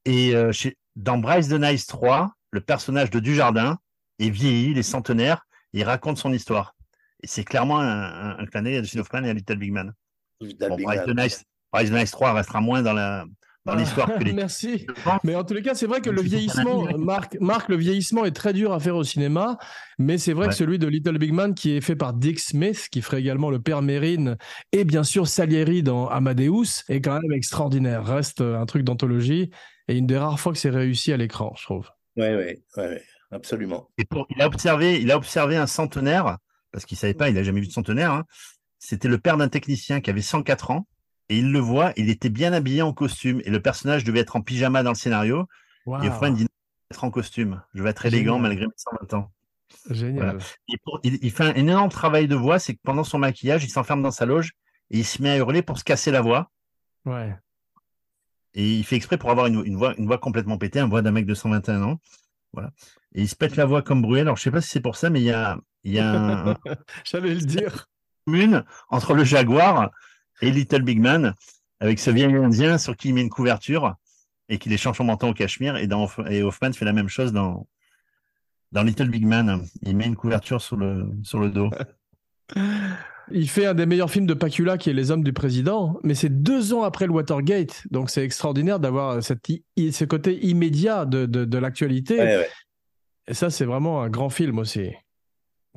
Et euh, dans Bryce the Nice 3, le personnage de Dujardin est vieilli, il est centenaire, il raconte son histoire. Et c'est clairement un, un, clin d'œil à Hoffman et à Little Big Man. Bryce, the nice, Bryce the Nice 3 restera moins dans la, dans l'histoire les... Merci. Mais en tous les cas, c'est vrai que le vieillissement, Marc, Marc, le vieillissement est très dur à faire au cinéma, mais c'est vrai que celui de Little Big Man, qui est fait par Dick Smith, qui ferait également le père Mérine, et bien sûr Salieri dans Amadeus, est quand même extraordinaire. Reste un truc d'anthologie et une des rares fois que c'est réussi à l'écran, je trouve. Oui, oui, oui, absolument. Et pour, il, a observé, il a observé un centenaire, parce qu'il ne savait pas, il n'a jamais vu de centenaire. Hein. C'était le père d'un technicien qui avait 104 ans, et il le voit, il était bien habillé en costume, et le personnage devait être en pyjama dans le scénario. Et Fred dit être en costume, je vais être élégant malgré mes 120 ans. Génial. il, fait un, énorme travail de voix, c'est que pendant son maquillage, il s'enferme dans sa loge et il se met à hurler pour se casser la voix. Ouais. Et il fait exprès pour avoir une, voix, une voix complètement pétée, une voix d'un mec de 121 ans. Voilà. Et il se pète la voix comme Bruel. Alors, je sais pas si c'est pour ça, mais il y a, il y a un, J'allais le dire. Une entre le Jaguar et Little Big Man, avec ce vieil indien sur qui il met une couverture et qui les change son menton au cachemire. Et, dans, et Hoffman fait la même chose dans, dans Little Big Man. Il met une couverture sur le, sur le dos. Il fait un des meilleurs films de Pacula qui est Les Hommes du Président, mais c'est deux ans après le Watergate. Donc c'est extraordinaire d'avoir cette, ce côté immédiat de, de, l'actualité. Et ça, c'est vraiment un grand film aussi.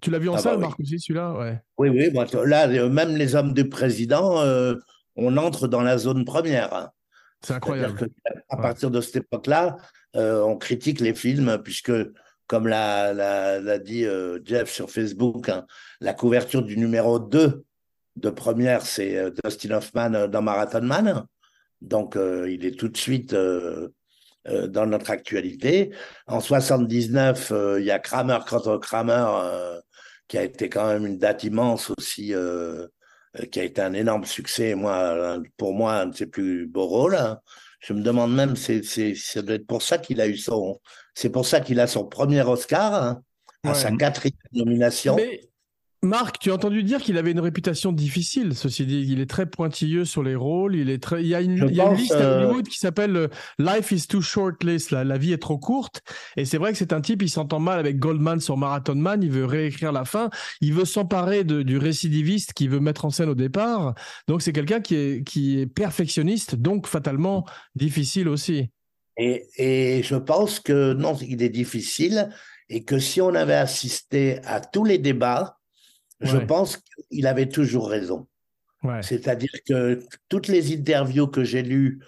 Tu l'as vu en ah bah salle, Marc, aussi, celui-là? Ouais. Oui, oui. là, même Les Hommes du Président, euh, on entre dans la zone première. Hein. C'est incroyable. à partir de cette époque-là, euh, on critique les films, puisque comme l'a dit euh, Jeff sur Facebook, hein, la couverture du numéro 2 de première, c'est euh, Dustin Hoffman euh, dans Marathon Man. Donc, il est tout de suite dans notre actualité. En 79, il y a Kramer contre Kramer, qui a été quand même une date immense aussi, qui a été un énorme succès. Moi, pour moi, un de ses plus beaux rôles. Hein. Je me demande même, c'est, ça doit être pour ça qu'il a eu son, c'est pour ça qu'il a son premier Oscar, hein, à sa quatrième nomination. Marc, tu as entendu dire qu'il avait une réputation difficile, ceci dit. Il est très pointilleux sur les rôles. Il, est très... il y a une, liste à euh, Hollywood qui s'appelle euh, Life is too short list. La, vie est trop courte. Et c'est vrai que c'est un type, il s'entend mal avec Goldman sur Marathon Man. Il veut réécrire la fin. Il veut s'emparer du récidiviste qu'il veut mettre en scène au départ. Donc c'est quelqu'un qui est, qui est perfectionniste, donc fatalement difficile aussi. Et, et je pense que non, il est difficile et que si on avait assisté à tous les débats, je pense qu'il avait toujours raison. C'est-à-dire que toutes les interviews que j'ai lues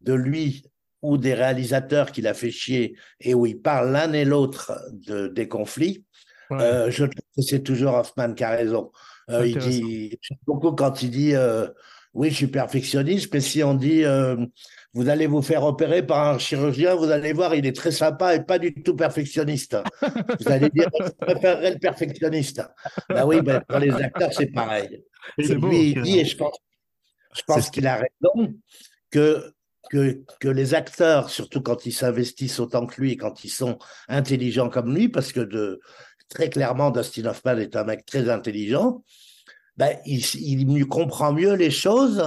de lui ou des réalisateurs qu'il a fait chier et où il parle l'un et l'autre de, des conflits, euh, je trouve que c'est toujours Hoffman qui a raison. Euh, il dit beaucoup quand il dit euh, oui, je suis perfectionniste, mais si on dit vous allez vous faire opérer par un chirurgien, vous allez voir, il est très sympa et pas du tout perfectionniste. Vous allez dire, je préférerais le perfectionniste. Ben oui, ben, pour les acteurs, c'est pareil. C'est lui, il dit, et je pense, je pense qu'il a raison, que, que, que les acteurs, surtout quand ils s'investissent autant que lui et quand ils sont intelligents comme lui, parce que de, très clairement, Dustin Hoffman est un mec très intelligent, ben, il, il comprend mieux les choses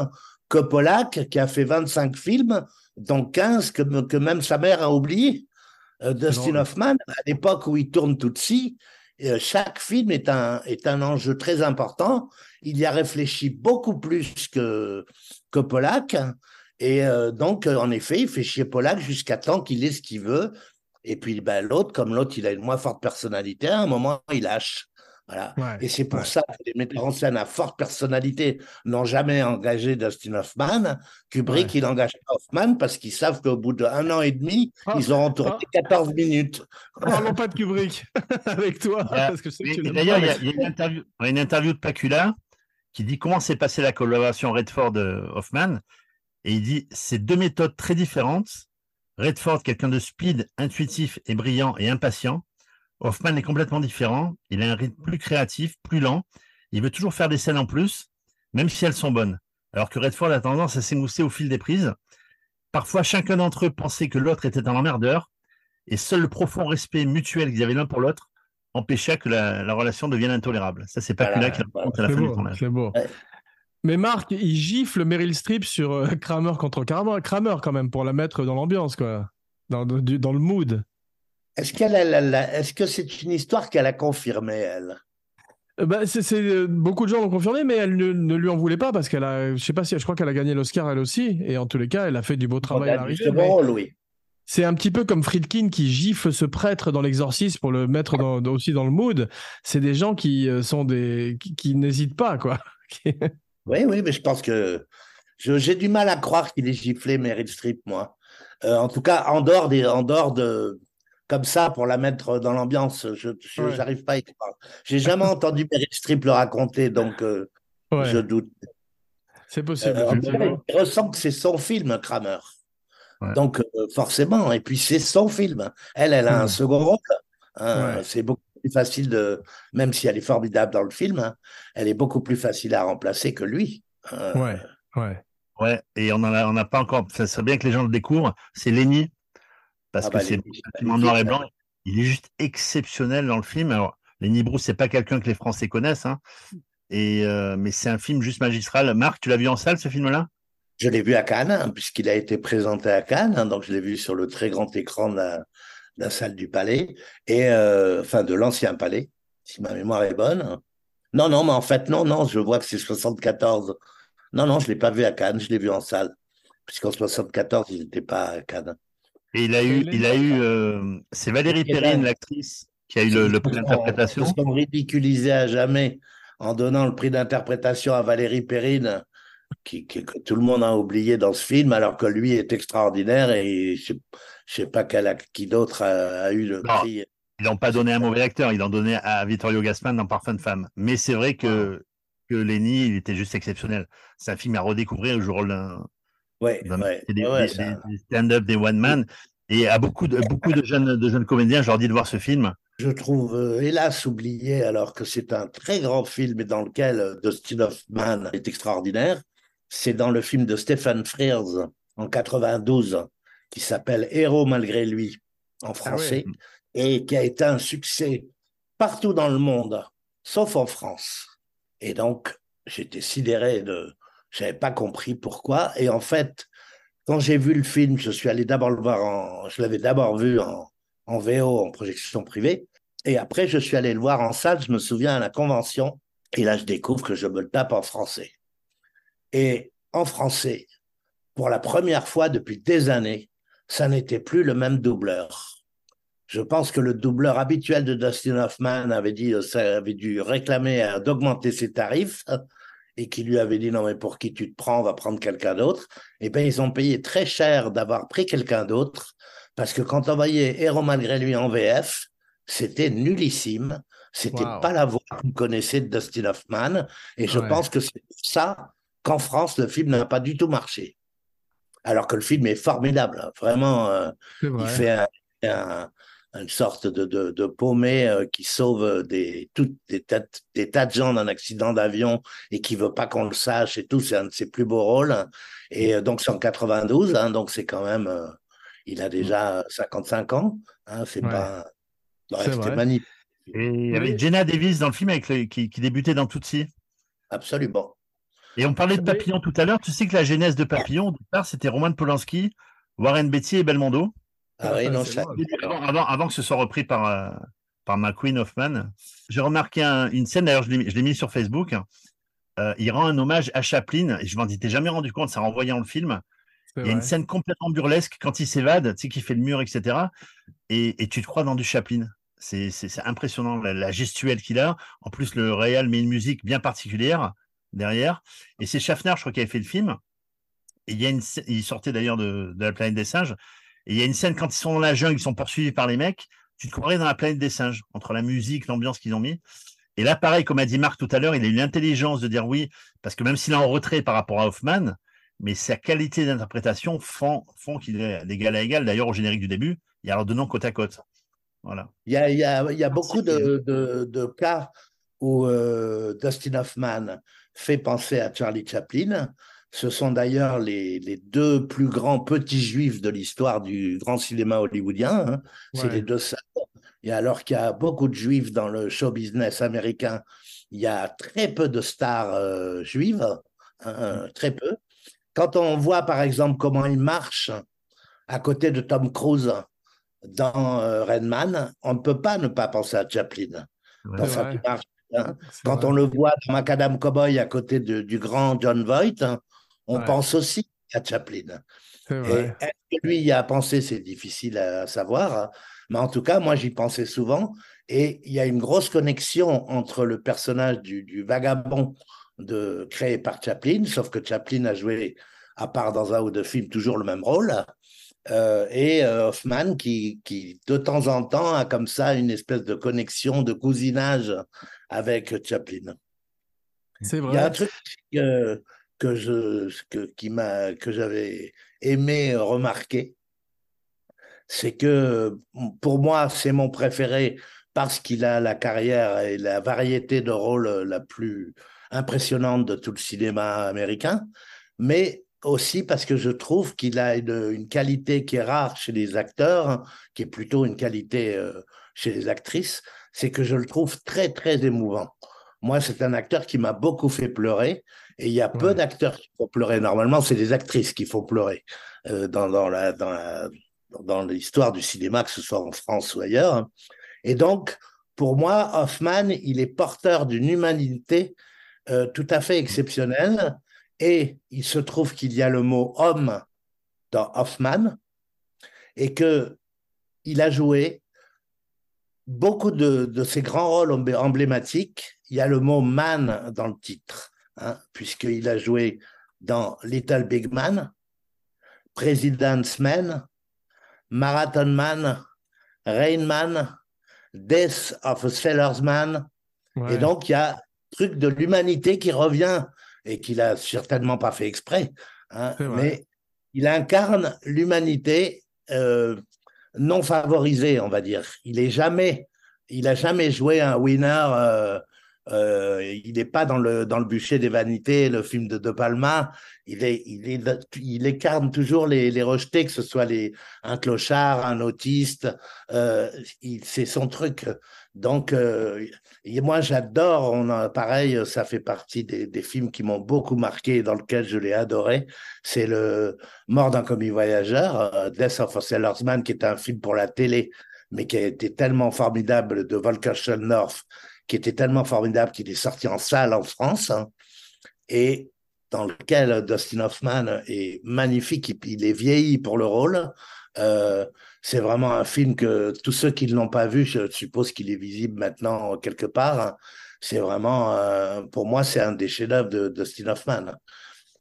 que Polak, qui a fait 25 films, dont 15 que, que même sa mère a oublié. Euh, Dustin Hoffman, à l'époque où il tourne tout ci euh, chaque film est un, est un enjeu très important. Il y a réfléchi beaucoup plus que, que Polak. Et euh, donc, en effet, il fait chier Polak jusqu'à temps qu'il ait ce qu'il veut. Et puis, ben, l'autre, comme l'autre, il a une moins forte personnalité, à un moment, il lâche. Voilà. et c'est pour ça que les metteurs en scène à forte personnalité n'ont jamais engagé Dustin Hoffman. Kubrick, il engage Hoffman parce qu'ils savent qu'au bout d'un an et demi, ah. ils auront tourné 14 ah. minutes. Parlons pas de Kubrick avec toi. D'ailleurs, il y, a une interview, de Pacula qui dit comment s'est passée la collaboration Redford-Hoffman. Et il dit c'est deux méthodes très différentes. Redford, quelqu'un de speed, intuitif et brillant et impatient. Hoffman est complètement différent. Il a un rythme plus créatif, plus lent. Il veut toujours faire des scènes en plus, même si elles sont bonnes. Alors que Redford a tendance à s'émousser au fil des prises. Parfois, chacun d'entre eux pensait que l'autre était un emmerdeur, et seul le profond respect mutuel qu'ils avaient l'un pour l'autre empêchait que la, relation devienne intolérable. Ça, c'est pas voilà, qui raconte à la fin du tournage. C'est beau. Mais Marc, il gifle Meryl Streep sur euh, Kramer contre Kramer, Kramer quand même, pour la mettre dans l'ambiance, quoi, dans, dans le mood. Est-ce qu'elle est-ce que c'est une histoire qu'elle a confirmée, elle? Euh, bah, c'est, euh, beaucoup de gens l'ont confirmé, mais elle ne, lui en voulait pas parce qu'elle a, je sais pas si, je crois qu'elle a gagné l'Oscar elle aussi, et en tous les cas, elle a fait du beau travail à l'arrivée. oui. C'est un petit peu comme Friedkin qui gifle ce prêtre dans l'exorcisme pour le mettre aussi dans le mood. C'est des gens qui euh, sont des, qui, n'hésitent pas, quoi. oui, oui, mais je pense que j'ai du mal à croire qu'il ait giflé Meryl Streep, moi. en tout cas, en dehors des, en dehors de, comme ça pour la mettre dans l'ambiance. Je n'arrive pas à y croire. J'ai jamais entendu Meryl Streep le raconter, donc euh, je doute. C'est possible. Euh, il ressent que c'est son film, Kramer. Donc euh, forcément, et puis c'est son film. Elle, elle a un second rôle. Hein. C'est beaucoup plus facile de, même si elle est formidable dans le film, hein, elle est beaucoup plus facile à remplacer que lui. ouais, ouais. Ouais, et on n'a on pas encore. Ça serait bien que les gens le découvrent. C'est Lenny parce ah que bah, c'est en noir et blanc. Il est juste exceptionnel dans le film. Alors, Lenny Bruce, c'est pas quelqu'un que les Français connaissent, hein. et, euh, mais c'est un film juste magistral. Marc, tu l'as vu en salle ce film-là? Je l'ai vu à Cannes, hein, puisqu'il a été présenté à Cannes, hein, donc je l'ai vu sur le très grand écran de la, salle du Palais, et euh, enfin de l'ancien Palais, si ma mémoire est bonne. Non, non, mais en fait, non, non, je vois que c'est 74. Non, non, je ne l'ai pas vu à Cannes, je l'ai vu en salle. Puisqu'en 74, il n'était pas à Cannes. Et il a eu, il a eu, euh, c'est Valérie Perrine, l'actrice, qui a eu le, prix d'interprétation. Ils sont ridiculisés à jamais en donnant le prix d'interprétation à Valérie Perrine, qui, que tout le monde a oublié dans ce film, alors que lui est extraordinaire et je ne sais pas qui d'autre a, eu le prix. Ils n'ont pas donné un mauvais acteur, ils l'ont donné à Vittorio Gassman dans Parfum Femme. Mais c'est vrai que, que Lenny, il était juste exceptionnel. C'est un film à redécouvrir, je Ouais, des, stand-up, des one-man. Et à beaucoup de, beaucoup de jeunes, de jeunes comédiens, je leur dis de voir ce film. Je trouve, euh, hélas, oublié, alors que c'est un très grand film et dans lequel euh, Dustin Hoffman est extraordinaire. C'est dans le film de Stephen Frears en 92 qui s'appelle Héros malgré lui en ah français et qui a été un succès partout dans le monde, sauf en France. Et donc, j'étais sidéré de. Je n'avais pas compris pourquoi. Et en fait, quand j'ai vu le film, je suis allé d'abord le voir en. Je l'avais d'abord vu en, en VO, en projection privée. Et après, je suis allé le voir en salle, je me souviens, à la convention. Et là, je découvre que je me le tape en français. Et en français, pour la première fois depuis des années, ça n'était plus le même doubleur. Je pense que le doubleur habituel de Dustin Hoffman avait dit, ça avait dû réclamer d'augmenter ses tarifs et qui lui avait dit non mais pour qui tu te prends, on va prendre quelqu'un d'autre. Et eh bien ils ont payé très cher d'avoir pris quelqu'un d'autre parce que quand on voyait Héros malgré lui en VF, c'était nullissime. C'était pas la voix qu'on connaissait de Dustin Hoffman. Et je pense que c'est ça qu'en France, le film n'a pas du tout marché. Alors que le film est formidable. Vraiment, euh, il fait un, une sorte de, de, paumé euh, qui sauve des, toutes, des, tas, des tas de gens d'un accident d'avion et qui veut pas qu'on le sache et tout. C'est un de ses plus beaux rôles. Et euh, donc, c'est en 92, hein, donc c'est quand même. Euh, il a déjà 55 ans. Hein, c'est pas. C'était magnifique. Et il y avait Jenna Davis dans le film avec qui, qui, débutait dans Tootsie. Absolument. Et on parlait de Papillon tout à l'heure. Tu sais que la genèse de Papillon, au départ, c'était Roman Polanski, Warren Beatty et Belmondo. Ah oui, non, ça... avant, avant, que ce soit repris par, euh, par McQueen Hoffman, j'ai remarqué une scène, d'ailleurs, je l'ai mis sur Facebook. Euh, il rend un hommage à Chaplin, et je m'en étais jamais rendu compte, ça en voyant le film. Il y a une scène complètement burlesque quand il s'évade, tu sais, qu'il fait le mur, etc. Et, et, tu te crois dans du Chaplin. C'est impressionnant la, gestuelle qu'il a. En plus, le réel met une musique bien particulière derrière. Et c'est Schaffner, je crois, qui avait fait le film. Et il, y a une, il sortait d'ailleurs de, de, la planète des singes. Et il y a une scène quand ils sont dans la jungle, ils sont poursuivis par les mecs. Tu te croirais dans la planète des singes, entre la musique, l'ambiance qu'ils ont mis. Et là, pareil, comme a dit Marc tout à l'heure, il a eu l'intelligence de dire oui, parce que même s'il est en retrait par rapport à Hoffman, mais sa qualité d'interprétation font, font qu'il est d'égal à égal. D'ailleurs, au générique du début, il y a deux noms côte à côte. Voilà. Il y a, il y a, il y a beaucoup de, de, cas où euh, Dustin Hoffman fait penser à Charlie Chaplin. Ce sont d'ailleurs les, les, deux plus grands petits juifs de l'histoire du grand cinéma hollywoodien. Hein. C'est les deux. Et alors qu'il y a beaucoup de juifs dans le show business américain, il y a très peu de stars euh, juives, hein, mm. très peu. Quand on voit par exemple comment il marche à côté de Tom Cruise dans euh, Redman, on ne peut pas ne pas penser à Chaplin. Hein. Quand on le voit dans Macadam Cowboy à côté du grand John Voight, on pense aussi à Chaplin. Est-ce que lui y a pensé C'est difficile à savoir. Hein. Mais en tout cas, moi, j'y pensais souvent. Et il y a une grosse connexion entre le personnage du, vagabond de, créé par Chaplin, sauf que Chaplin a joué, à part dans un ou deux films, toujours le même rôle. Euh, et euh, Hoffman qui, qui, de temps en temps, a comme ça une espèce de connexion, de cousinage avec Chaplin. C'est vrai. Il y a un truc que je que, qui m'a que j'avais aimé remarquer, c'est que pour moi c'est mon préféré parce qu'il a la carrière et la variété de rôles la plus impressionnante de tout le cinéma américain, mais aussi parce que je trouve qu'il a une, qualité qui est rare chez les acteurs, qui est plutôt une qualité euh, chez les actrices, c'est que je le trouve très très émouvant. Moi, c'est un acteur qui m'a beaucoup fait pleurer et il y a peu d'acteurs qui font pleurer. Normalement, c'est des actrices qui font pleurer euh, dans, dans, la, dans, dans l'histoire du cinéma, que ce soit en France ou ailleurs. Et donc, pour moi, Hoffman, il est porteur d'une humanité euh, tout à fait exceptionnelle. Et il se trouve qu'il y a le mot homme dans Hoffman et que il a joué beaucoup de, de ses grands rôles emblématiques. Il y a le mot man dans le titre, hein, puisqu'il a joué dans Little Big Man, President's Man, Marathon Man, Rain Man, Death of a Sailor's Man. Et donc, il y a truc de l'humanité qui revient et qu'il a certainement pas fait exprès, hein, mais il incarne l'humanité euh, non favorisée, on va dire. Il est jamais, il a jamais joué un winner. Euh, euh, il n'est pas dans le dans le bûcher des vanités, le film de De Palma. Il est, incarne toujours les, les rejetés, que ce soit un clochard, un autiste. c'est son truc. Donc, et moi, j'adore, pareil, ça fait partie des, films qui m'ont beaucoup marqué et dans lequel je l'ai adoré. C'est le Mort d'un commis voyageur, euh, Death of a Sailor's Man, qui est un film pour la télé, mais qui a été tellement formidable de Volker North, qui était tellement formidable qu'il est sorti en salle en France, hein, et dans lequel Dustin Hoffman est magnifique, il est vieilli pour le rôle. Euh, c'est vraiment un film que tous ceux qui ne l'ont pas vu, je suppose qu'il est visible maintenant quelque part. Hein. C'est vraiment, euh, pour moi, c'est un des chefs-d'œuvre de, Dustin Hoffman.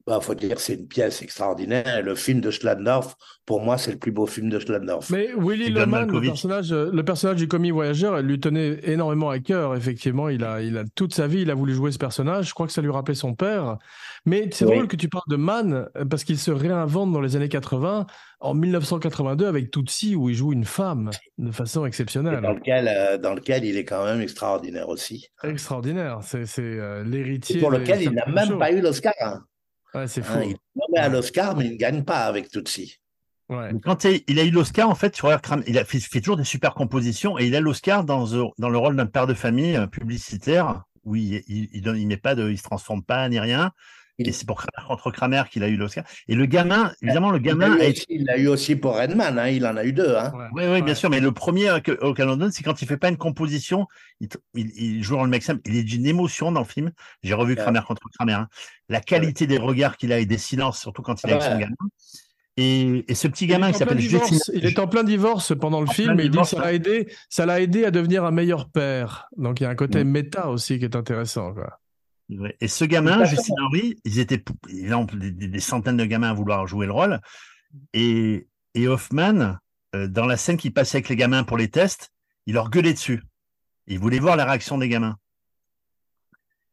Il bah, faut dire que c'est une pièce extraordinaire. Le film de Schlandorf, pour moi, c'est le plus beau film de Schlandorf. Mais Willy Loman, le personnage, le personnage du commis voyageur, lui tenait énormément à cœur. Effectivement, il a, il a toute sa vie, il a voulu jouer ce personnage. Je crois que ça lui rappelait son père. Mais c'est drôle que tu parles de Mann, parce qu'il se réinvente dans les années 80, en 1982, avec Tutsi, où il joue une femme de façon exceptionnelle. Dans lequel, euh, dans lequel il est quand même extraordinaire aussi. Extraordinaire. C'est euh, l'héritier. Pour lequel il n'a même pas eu l'Oscar. Hein c'est hein, il est nommé à l'Oscar, mais il ne gagne pas avec Tutsi. Ouais. Quand il a eu l'Oscar, en fait, tu il a fait, toujours des super compositions et il a l'Oscar dans, dans le rôle d'un père de famille euh, publicitaire où il, il, il, met pas de, il se transforme pas ni rien. Et c'est pour Kramer contre Kramer qu'il a eu l'Oscar. Et le gamin, évidemment, le gamin. Il l'a eu, aussi pour Redman, hein, il en a eu deux. Hein. Oui, oui, bien sûr, mais le premier au Canada, c'est quand il fait pas une composition, il, il, joue dans le maximum, il est d'une émotion dans le film. J'ai revu Kramer contre Kramer. Hein. La qualité des regards qu'il a et des silences, surtout quand il est avec son gamin. Et, et, ce petit gamin qui s'appelle Il est en plein divorce pendant le film et il dit que ça l'a aidé, ça l'a aidé à devenir un meilleur père. Donc il y a un côté méta aussi qui est intéressant. Quoi. Et ce gamin, Justin Henry, ils étaient des, des, centaines de gamins à vouloir jouer le rôle. Et, et Hoffman, euh, dans la scène qui passait avec les gamins pour les tests, il leur gueulait dessus. Il voulait voir la réaction des gamins.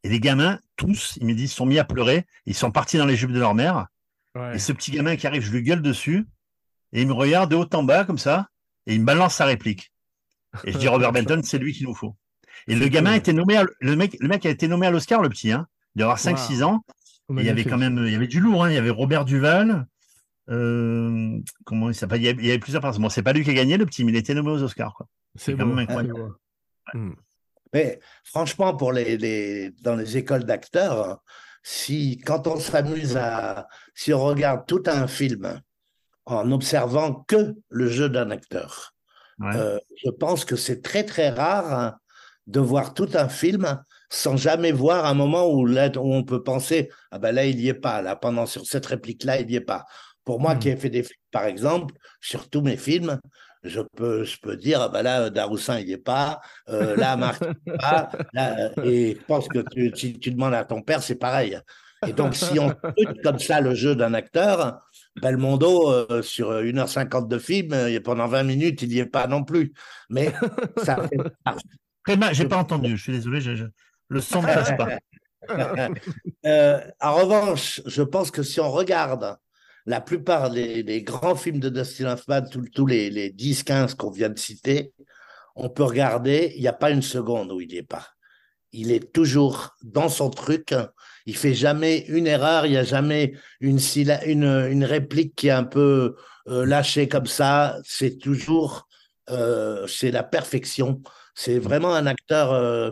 Et les gamins, tous, ils me disent, sont mis à pleurer. Ils sont partis dans les jupes de leur mère. Et ce petit gamin qui arrive, je lui gueule dessus. Et il me regarde de haut en bas, comme ça. Et il me balance sa réplique. Et je dis, Robert Benton, c'est lui qu'il nous faut. Et le gamin a été nommé, le mec, le mec a été nommé à l'Oscar, le petit, hein. Il doit avoir 5-6 ans. il y avait quand même, il y avait du lourd, hein. Il y avait Robert Duval. Euh, comment il s'appelle? Il, y avait plusieurs personnes. Bon, c'est pas lui qui a gagné le petit, mais il a été nommé aux Oscars. C'est quand même incroyable. Hmm. Mais franchement, pour les, les dans les écoles d'acteurs, si quand on s'amuse à, si on regarde tout un film en observant que le jeu d'un acteur, euh, je pense que c'est très très rare hein, de voir tout un film sans jamais voir un moment où, là, où on peut penser ah ben là il y est pas là pendant sur cette réplique là il y est pas. Pour moi qui ai hmm. fait des films par exemple sur tous mes films je peux je peux dire ah ben là Daroussin il y est pas euh, là Marc pas là, et je pense que tu, si tu demandes à ton père c'est pareil. Et donc si on scrute comme ça le jeu d'un acteur Belmondo, euh, sur 1h50 de film, et pendant 20 minutes, il n'y est pas non plus. Mais ça fait, j'ai pas entendu, je suis désolé, le son ne passe pas. euh, en revanche, je pense que si on regarde la plupart des, grands films de Dustin Hoffman, tous les, les 10-15 qu'on vient de citer, on peut regarder, il n'y a pas une seconde où il n'y est pas. Il est toujours dans son truc, il fait jamais une erreur, il n'y a jamais une, une, une, réplique qui est un peu euh, lâchée comme ça, c'est toujours, euh, c'est la perfection. C'est vraiment un acteur, euh,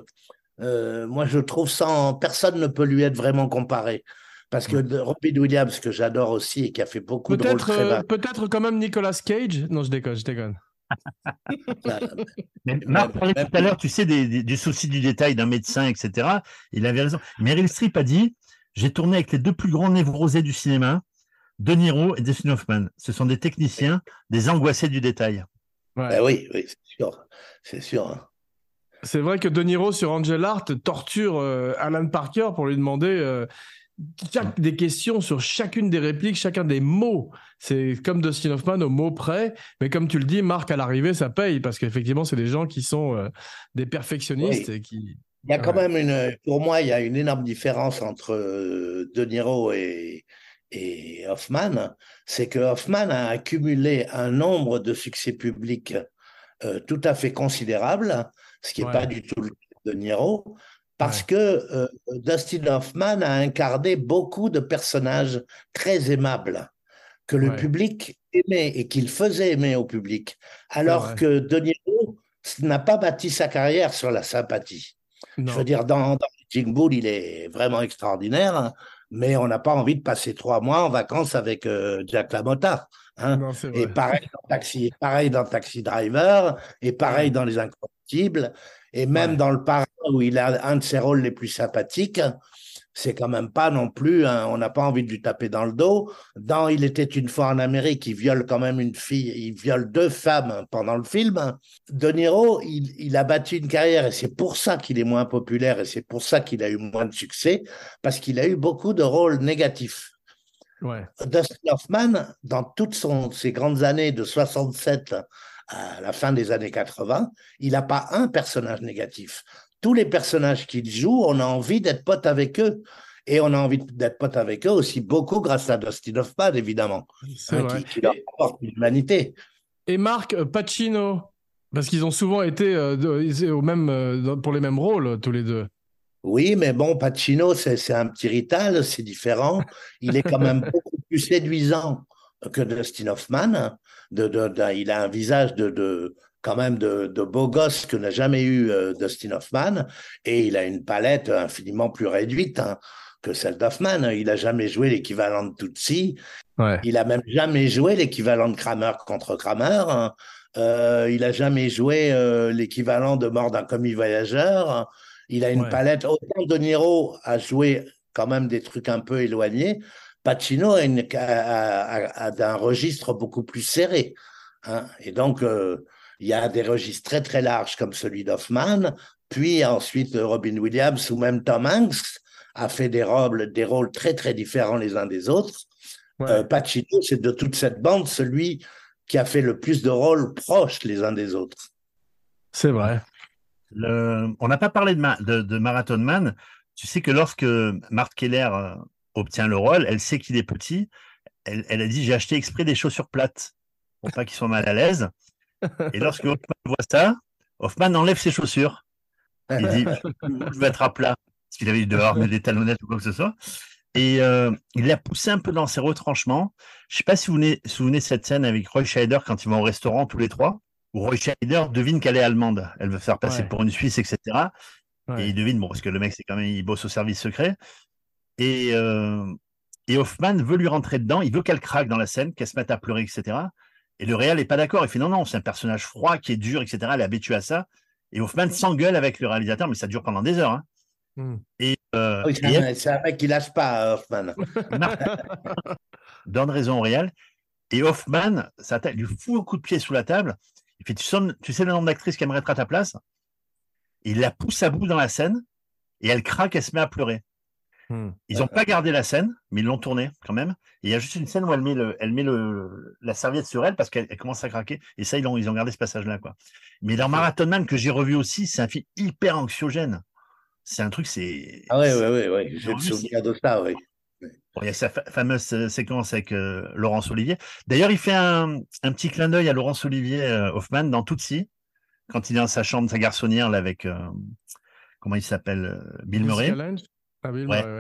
euh, moi je trouve, sans personne ne peut lui être vraiment comparé. Parce que Robin Williams, que j'adore aussi et qui a fait beaucoup de rôles très euh, Peut-être quand même Nicolas Cage. Non, je déconne, je déconne. mais Marc parlait tout à l'heure, tu sais, du souci du détail d'un médecin, etc. Il avait raison. Meryl Streep a dit J'ai tourné avec les deux plus grands névrosés du cinéma, De Niro et Dustin Hoffman. Ce sont des techniciens, des angoissés du détail. Ben oui, oui c'est sûr. C'est sûr. Hein. C'est vrai que De Niro sur Angel Art torture euh, Alan Parker pour lui demander euh, des questions sur chacune des répliques, chacun des mots. C'est comme Dustin Hoffman au mot près, mais comme tu le dis, Marc, à l'arrivée, ça paye parce qu'effectivement, c'est des gens qui sont euh, des perfectionnistes et qui. Il y a quand même une, pour moi, il y a une énorme différence entre De Niro et, et Hoffman. C'est que Hoffman a accumulé un nombre de succès publics tout à fait considérable ce qui n'est pas du tout le cas de Niro, parce que euh, Dustin Hoffman a incarné beaucoup de personnages très aimables que le public aimait et qu'il faisait aimer au public, alors que De Niro n'a pas bâti sa carrière sur la sympathie. Je veux dire, dans, dans Bull, il est vraiment extraordinaire, hein, mais on n'a pas envie de passer trois mois en vacances avec euh, Jack LaMotta. Hein. et pareil dans, Taxi, pareil dans Taxi Driver, et pareil dans Les Et même dans Le Parrain, où il a un de ses rôles les plus sympathiques, c'est quand même pas non plus, on n'a pas envie de lui taper dans le dos. Dans Il était une fois en Amérique, il viole quand même une fille, il viole deux femmes pendant le film. De Niro, il, il a battu une carrière et c'est pour ça qu'il est moins populaire et c'est pour ça qu'il a eu moins de succès, parce qu'il a eu beaucoup de rôles négatifs. Dustin Hoffman, dans toutes son, ses grandes années de 67 à la fin des années 80, il n'a pas un personnage négatif. Tous les personnages qu'il joue, on a envie d'être pote avec eux. Et on a envie d'être pote avec eux aussi beaucoup grâce à Dustin Hoffman, évidemment, hein, qui, qui, leur apporte l'humanité. Et Marc euh, Pacino, parce qu'ils ont souvent été euh, au même, euh, pour les mêmes rôles, tous les deux. Oui, mais bon, Pacino, c'est un petit rital, c'est différent. Il est quand même beaucoup plus séduisant que Dustin Hoffman. De, il a un visage de, quand même de, beau gosse que n'a jamais eu euh, Dustin Hoffman, et il a une palette infiniment plus réduite hein, que celle d'Hoffman. Il n'a jamais joué l'équivalent de Tutsi. Il a même jamais joué l'équivalent de Kramer contre Kramer. Hein. Euh, il a jamais joué euh, l'équivalent de Mort d'un commis voyageur. Il a une palette. Autant De Niro a joué quand même des trucs un peu éloignés. Pacino a, une, un registre beaucoup plus serré. Hein. Et donc, euh, il y a des registres très très larges comme celui d'Hoffman, puis ensuite Robin Williams ou même Tom Hanks a fait des rôles, des rôles très très différents les uns des autres. Euh, Pacino, c'est de toute cette bande celui qui a fait le plus de rôles proches les uns des autres. C'est vrai on n'a pas parlé de, Marathon Man. Tu sais que lorsque Marthe Keller euh, obtient le rôle, elle sait qu'il est petit. Elle, a dit J'ai acheté exprès des chaussures plates pour pas qu'ils soient mal à l'aise. Et lorsque Hoffman voit ça, Hoffman enlève ses chaussures. Il dit Je vais être à plat. Parce qu'il avait eu dehors des talonnettes ou quoi que ce soit. Et euh, il l'a poussé un peu dans ses retranchements. Je ne sais pas si vous vous souvenez de cette scène avec Roy Scheider quand ils vont au restaurant tous les trois où Roy Scheider devine qu'elle est allemande. Elle veut faire passer pour une Suisse, etc. Et il devine, bon, parce que le mec, c'est quand même, il bosse au service secret. Et, euh, et Hoffman veut lui rentrer dedans, il veut qu'elle craque dans la scène, qu'elle se mette à pleurer, etc. Et le réel n'est pas d'accord. Il fait non, non, c'est un personnage froid qui est dur, etc. Elle est habituée à ça. Et Hoffman s'engueule avec le réalisateur, mais ça dure pendant des heures. Hein. Hmm. Et, euh, c'est un mec qui lâche pas, Hoffman. Donne raison au réel. Et Hoffman, ça lui fout un coup de pied sous la table. Il fait, tu, tu sais le nombre d'actrices qui aimeraient être à ta place? Il la pousse à bout dans la scène et elle craque, elle se met à pleurer. Hmm. Ils n'ont pas gardé la scène, mais ils l'ont tournée quand même. il y a juste une scène où elle met, le, elle met le, la serviette sur elle parce qu'elle commence à craquer. Et ça, ils ont, ils ont gardé ce passage-là. quoi. Mais dans Marathon Man, que j'ai revu aussi, c'est un film hyper anxiogène. C'est un truc, c'est. Ah ouais, ouais, ouais, ouais. Je me souviens de ça, oui il y a sa fameuse euh, séquence avec euh, Laurence Olivier. D'ailleurs, il fait un, petit clin d'œil à Laurence Olivier euh, Hoffman dans Tootsie, quand il est dans sa chambre, sa garçonnière, là, avec, comment il s'appelle, Bill Murray. Ah,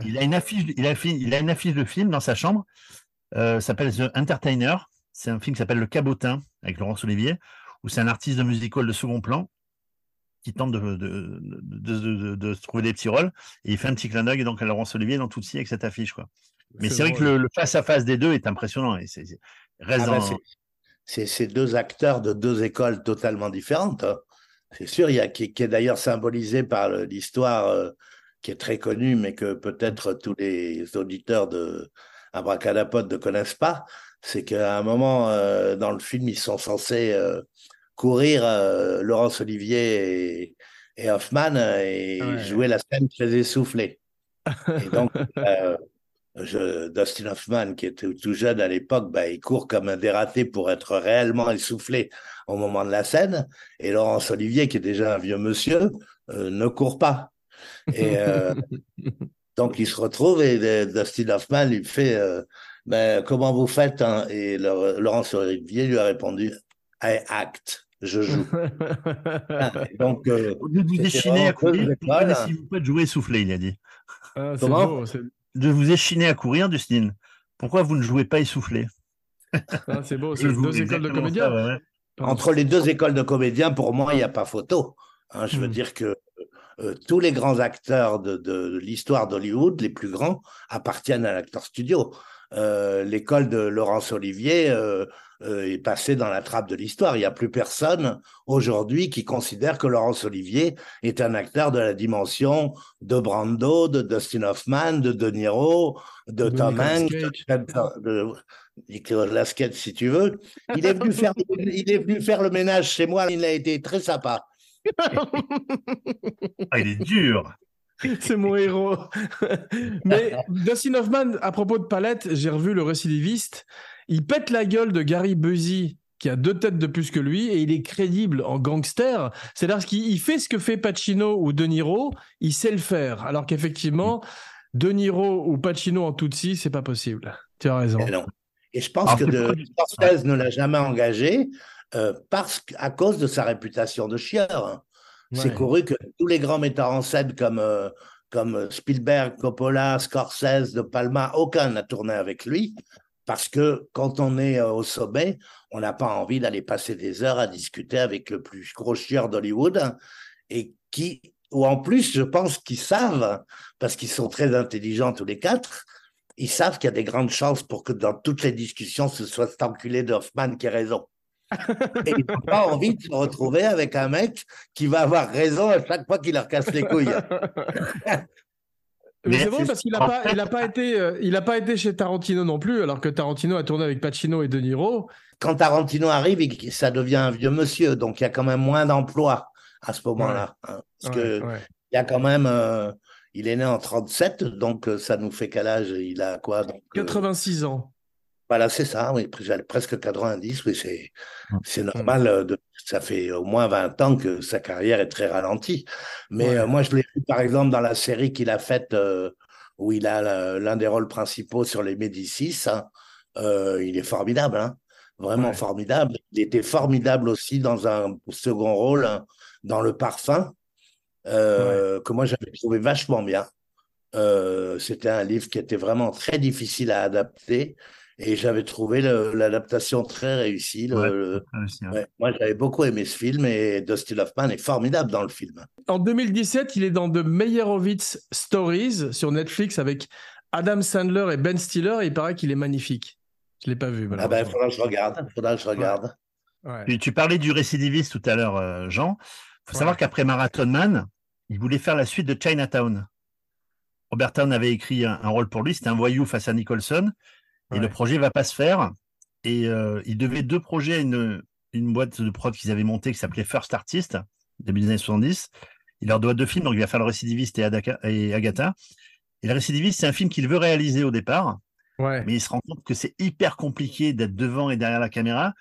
il, a une affiche, il, a, il a une affiche de film dans sa chambre, s'appelle The Entertainer. C'est un film qui s'appelle Le Cabotin, avec Laurence Olivier, où c'est un artiste de musical de second plan qui tente de, de, de, trouver des petits rôles. Et il fait un petit clin d'œil donc à Laurence Olivier dans Tootsie avec cette affiche. Quoi. Mais c'est vrai que le face-à-face des deux est impressionnant. Et c'est, ah c'est ces deux acteurs de deux écoles totalement différentes. Hein. C'est sûr, il y a qui, est d'ailleurs symbolisé par l'histoire euh, qui est très connue, mais que peut-être tous les auditeurs de Abracadapod ne connaissent pas. C'est qu'à un moment euh, dans le film, ils sont censés euh, courir Laurence Olivier et, Hoffman et jouer la scène très essoufflée. Et donc, je, Dustin Hoffman, qui était tout jeune à l'époque, bah, il court comme un dératé pour être réellement essoufflé au moment de la scène. Et Laurence Olivier, qui est déjà un vieux monsieur, euh, ne court pas. Et euh, donc il se retrouve et euh, Dustin Hoffman lui fait ben, Comment vous faites hein? Et Laurence Olivier lui a répondu I act. Je joue. donc, vous déchinez à courir, pouvez jouer essoufflé, il a dit. Ah, Comment de vous échiner à courir, Dustin. Pourquoi vous ne jouez pas essoufflé? Ah, C'est beau, c'est deux écoles de comédiens. Entre les deux écoles de comédiens, pour moi, il n'y a pas photo. Hein. je veux hmm. dire que euh, tous les grands acteurs de, l'histoire d'Hollywood, les plus grands, appartiennent à l'acteur studio. Euh, l'école de Laurence Olivier euh, est passée dans la trappe de l'histoire. Il n'y a plus personne aujourd'hui qui considère que Laurence Olivier est un acteur de la dimension de Brando, de Dustin Hoffman, de De Niro, de, Tom Hanks, de, la sketch si tu veux. Il est venu faire, il est venu faire le ménage chez moi. Il a été très sympa. Ah, il est dur. C'est mon héros. Mais Dustin Hoffman, à propos de palette, j'ai revu le récidiviste. Il pète la gueule de Gary Busey, qui a deux têtes de plus que lui, et il est crédible en gangster. C'est-à-dire qu'il fait ce que fait Pacino ou De Niro, il sait le faire. Alors qu'effectivement, De Niro ou Pacino en Tutsi, c'est pas possible. Tu as raison. Et, je pense que de, Scorsese ne l'a jamais engagé euh, parce, à cause de sa réputation de chieur. Hein. C'est couru que tous les grands metteurs en scène comme, euh, comme Spielberg, Coppola, Scorsese, De Palma, aucun n'a tourné avec lui. Parce que quand on est euh, au sommet, on n'a pas envie d'aller passer des heures à discuter avec le plus gros chieur d'Hollywood hein, et qui, ou en plus, je pense qu'ils savent, parce qu'ils sont très intelligents tous les quatre, ils savent qu'il y a des grandes chances pour que dans toutes les discussions, ce soit cet enculé d'Hoffman qui ait raison. Et ils n'ont pas envie de se retrouver avec un mec qui va avoir raison à chaque fois qu'il leur casse les couilles. Mais, c'est bon parce qu'il n'a pas, il a pas été, euh, il a pas été chez Tarantino non plus, alors que Tarantino a tourné avec Pacino et De Niro. Quand Tarantino arrive, ça devient un vieux monsieur, donc il y a quand même moins d'emplois à ce moment-là, hein, parce que il y a quand même, euh, il est né en 37, donc euh, ça nous fait quel âge? Il a quoi? 86 ans. Voilà, c'est ça, oui, presque 90, oui, c'est, mmh. c'est normal. Euh, de, ça fait au moins 20 ans que sa carrière est très ralentie. Mais euh, moi, je l'ai vu, par exemple, dans la série qu'il a faite, euh, où il a l'un des rôles principaux sur les Médicis. Hein, il est formidable, hein, vraiment formidable. Il était formidable aussi dans un second rôle, hein, dans Le Parfum, que moi, j'avais trouvé vachement bien. C'était un livre qui était vraiment très difficile à adapter. Et j'avais trouvé l'adaptation très réussie. Moi, j'avais beaucoup aimé ce film et Dustin Hoffman est formidable dans le film. En 2017, il est dans The Meyerowitz Stories sur Netflix avec Adam Sandler et Ben Stiller. Et il paraît qu'il est magnifique. Je ne l'ai pas vu. Ah ben, il faudra que je regarde. Faudra que je regarde. Tu, parlais du récidiviste tout à l'heure, euh, Jean. Il faut savoir qu'après Marathon Man, il voulait faire la suite de Chinatown. Robert Town avait écrit un, un rôle pour lui, c'était un voyou face à Nicholson. Et le projet va pas se faire. Et euh, il devait deux projets à une, une boîte de prod qu'ils avaient montée qui s'appelait First Artist, début des années 70. Il leur doit deux films, donc il va faire Le Récidiviste et, et Agatha. Et Le Récidiviste, c'est un film qu'il veut réaliser au départ. Ouais. Mais il se rend compte que c'est hyper compliqué d'être devant et derrière la caméra.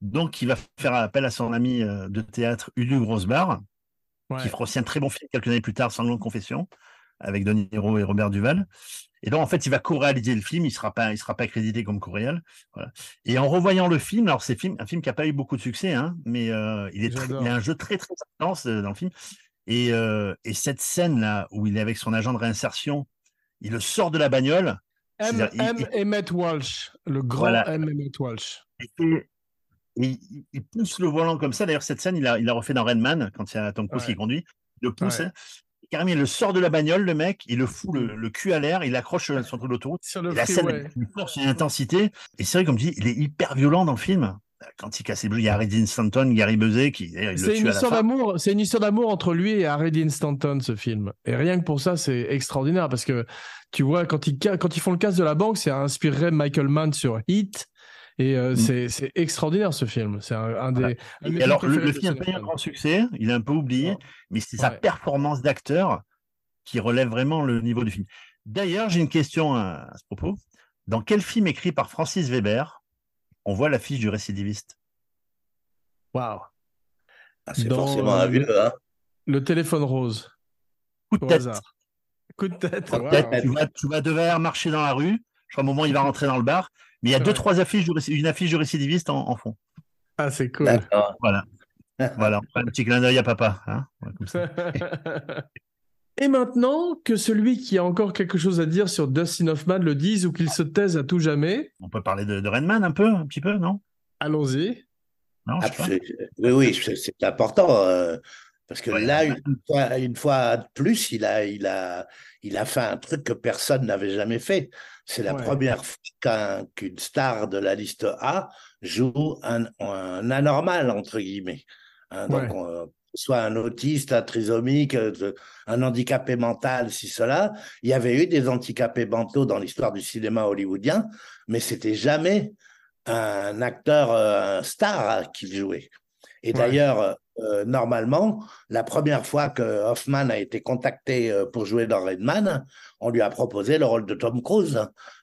Donc, il va faire appel à son ami euh, de théâtre, Ulu Grosbar, qui fera aussi un très bon film quelques années plus tard, Sanglante Confession, avec Denis Niro et Robert Duval. Et donc, en fait, il va co-réaliser le film, il ne sera, pas, il sera pas crédité comme co-réal. Et en revoyant le film, alors c'est un film qui n'a pas eu beaucoup de succès, hein, mais euh, il, est il a un jeu très, très intense euh, dans le film. Et, euh, et cette scène-là, où il est avec son agent de réinsertion, il le sort de la bagnole. M. M. Emmett Walsh, le grand M. Emmett Walsh. Et, il, pousse le volant comme ça. D'ailleurs, cette scène, il a, il a refait dans Redman, quand il y a Tom Cruise qui conduit. Il le pousse. Hein carrément, il le sort de la bagnole, le mec, il le fout le, cul à l'air, il accroche sur le l'autoroute. La scène une force, une intensité. Et c'est vrai, comme tu dis, il est hyper violent dans le film. quand il casse les bleus, il y a Harry Dean Stanton, Gary Buzet qui c'est une histoire d'amour, c'est une histoire d'amour entre lui et Harry Dean Stanton ce film. Et rien que pour ça, c'est extraordinaire parce que tu vois quand ils quand ils font le casse de la banque, ça inspirerait Michael Mann sur Heat. Et euh, mm. c'est extraordinaire ce film. C'est un, des. alors, le, film a pas eu un grand succès, il est un peu oublié, mais c'est sa performance d'acteur qui relève vraiment le niveau du film. D'ailleurs, j'ai une question à, ce propos. Dans quel film écrit par Francis Weber on voit l'affiche du récidiviste? Waouh ah, C'est forcément un vieux, hein Le téléphone rose. Coup de tête. Coup de tête. tu, vas, tu vas marcher dans la rue. Je crois au moment où il va rentrer dans le bar. Mais il y a deux, trois affiches, une affiche du récidiviste en, fond. Ah, c'est cool. Voilà. voilà, un petit clin d'œil à papa. Hein Et maintenant que celui qui a encore quelque chose à dire sur Dustin Hoffman le dise ou qu'il se taise à tout jamais. On peut parler de, de Redman un peu, un petit peu, non? Allons-y. oui, oui, c'est important. Euh, parce que là, une fois, une fois, de plus, il a, il, a, il a fait un truc que personne n'avait jamais fait. C'est la première fois qu'une star de la liste A joue un, un anormal, entre guillemets. Hein, donc, soit un autiste, un trisomique, euh, un handicapé mental, si cela. Il y avait eu des handicapés mentaux dans l'histoire du cinéma hollywoodien, mais c'était jamais un acteur un star qui jouait. Et d'ailleurs, euh, normalement, la première fois que Hoffman a été contacté euh, pour jouer dans Redman, on lui a proposé le rôle de Tom Cruise.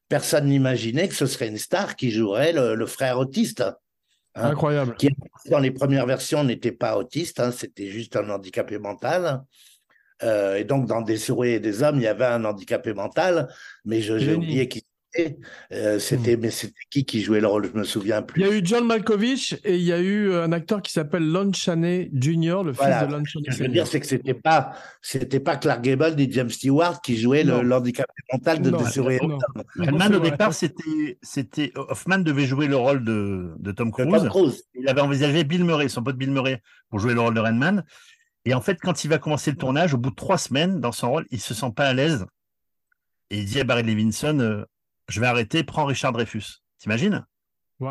Personne n'imaginait que ce serait une star qui jouerait le, frère autiste. Hein, Incroyable. Qui, dans les premières versions, n'était pas autiste, hein, c'était juste un handicapé mental. Euh, et donc, dans Des souris et des hommes, il y avait un handicapé mental, mais j'ai oublié euh, c'était, hmm. mais c'était qui qui jouait le rôle? Je me souviens plus. Il y a eu John Malkovich et il y a eu un acteur qui s'appelle Lon Chaney Jr., le fils de Lon Chaney. Ce que je veux dire, c'est que c'était pas, c'était pas Clark Gable ni James Stewart qui jouait le, l'handicapé mental de non, Hoffman, au départ, c'était, c'était Hoffman devait jouer le rôle de, de Tom, Cruise. Il avait envisagé Bill Murray, son pote Bill Murray, pour jouer le rôle de Redman. Et en fait, quand il va commencer le tournage, au bout de trois semaines dans son rôle, il se sent pas à l'aise. Et il dit à Barry Levinson, euh, je vais arrêter, prends Richard Dreyfus. T'imagines?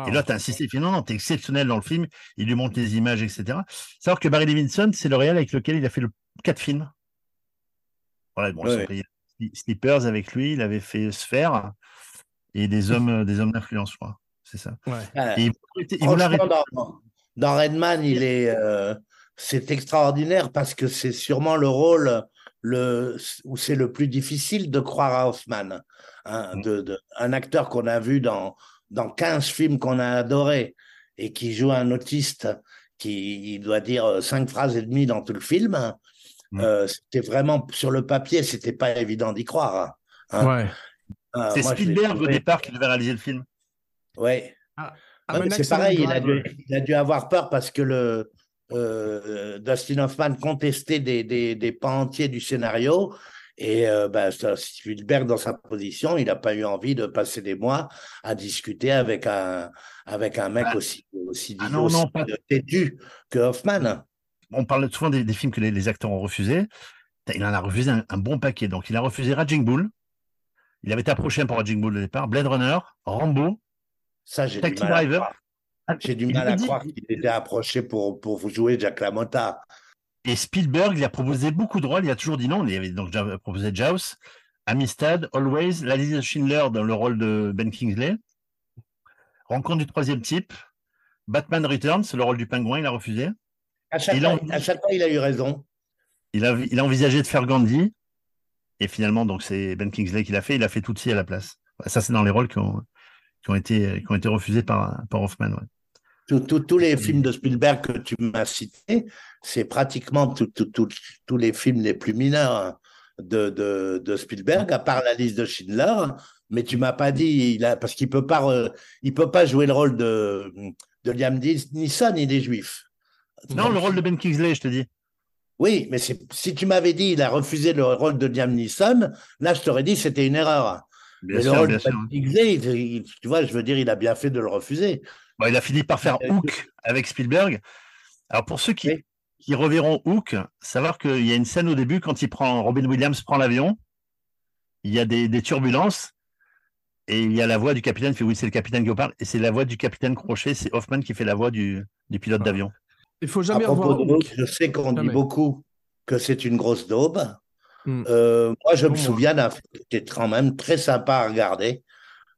Et là, tu as insisté, il fait non, non, t'es exceptionnel dans le film, il lui montre les images, etc. Savoir que Barry Levinson, c'est le réel avec lequel il a fait le quatre films. Voilà, bon, Slippers avec lui, il avait fait Sphère et des hommes, des hommes d'influence, je crois. C'est ça. il, dans, Redman, il est, euh, c'est extraordinaire parce que c'est sûrement le rôle le, où c'est le plus difficile de croire à Hoffman. Hein, mm. de, un acteur qu'on a vu dans, dans 15 films qu'on a adorés et qui joue un autiste qui doit dire euh, cinq phrases et demie dans tout le film. Mm. Euh, c'était vraiment sur le papier, c'était pas évident d'y croire. Hein. Ouais. Euh, c'est Spielberg au départ qui devait réaliser le film. Oui. Ah, ah, c'est pareil, il a, dû, il a, dû, avoir peur parce que le, euh, Dustin Hoffman contestait des, des, des, pans entiers du scénario. Et euh, ben, Spielberg, dans sa position, il n'a pas eu envie de passer des mois à discuter avec un, avec un mec aussi, aussi, ah non, non, têtu que Hoffman. On parle souvent des, films que les, acteurs ont refusés. Il en a refusé un, bon paquet. Donc, il a refusé Raging Bull. Il avait été approché pour Raging Bull au départ. Blade Runner, Rambo, Ça, j'ai Driver. Ah, J'ai du mal à croire qu'il était approché pour, pour vous jouer Jack LaMotta. Et Spielberg, il a proposé beaucoup de rôles. Il a toujours dit non. Il avait donc déjà proposé Jaws, Amistad, Always, La liste de Schindler dans le rôle de Ben Kingsley, Rencontre du troisième type, Batman Returns, le rôle du pingouin, il a refusé. À chaque, fois, a... à chaque fois, il a eu raison. Il a, il a envisagé de faire Gandhi. Et finalement, donc c'est Ben Kingsley qui l'a fait. Il a fait Tootsie à la place. Ça, c'est dans les rôles qui ont, qui ont été, qui ont été refusés par, par Hoffman. Tous les films de Spielberg que tu m'as cités, c'est pratiquement tous les films les plus mineurs de, de, de, Spielberg, à part la liste de Schindler. Mais tu m'as pas dit, il a, parce qu'il peut pas, il peut pas jouer le rôle de, de Liam Neeson, il est juif. Non, le rôle de Ben Kingsley, je te dis. Oui, mais si tu m'avais dit il a refusé le rôle de Liam Neeson, là je t'aurais dit c'était une erreur. Bien sûr, bien sûr. tu vois, je veux dire, il a bien fait de le refuser. Il a fini par faire Hook avec Spielberg. Alors pour ceux qui, qui reverront Hook, savoir qu'il y a une scène au début quand il prend Robin Williams prend l'avion, il y a des, turbulences Et il y a la voix du capitaine, fait oui, c'est le capitaine qui parle, et c'est la voix du capitaine Crochet, c'est Hoffman qui fait la voix du, du pilote d'avion. Il faut jamais avoir. je sais qu'on dit beaucoup que c'est une grosse daube. Hmm. Euh, moi, je me souviens d'un film qui était quand même très sympa à regarder.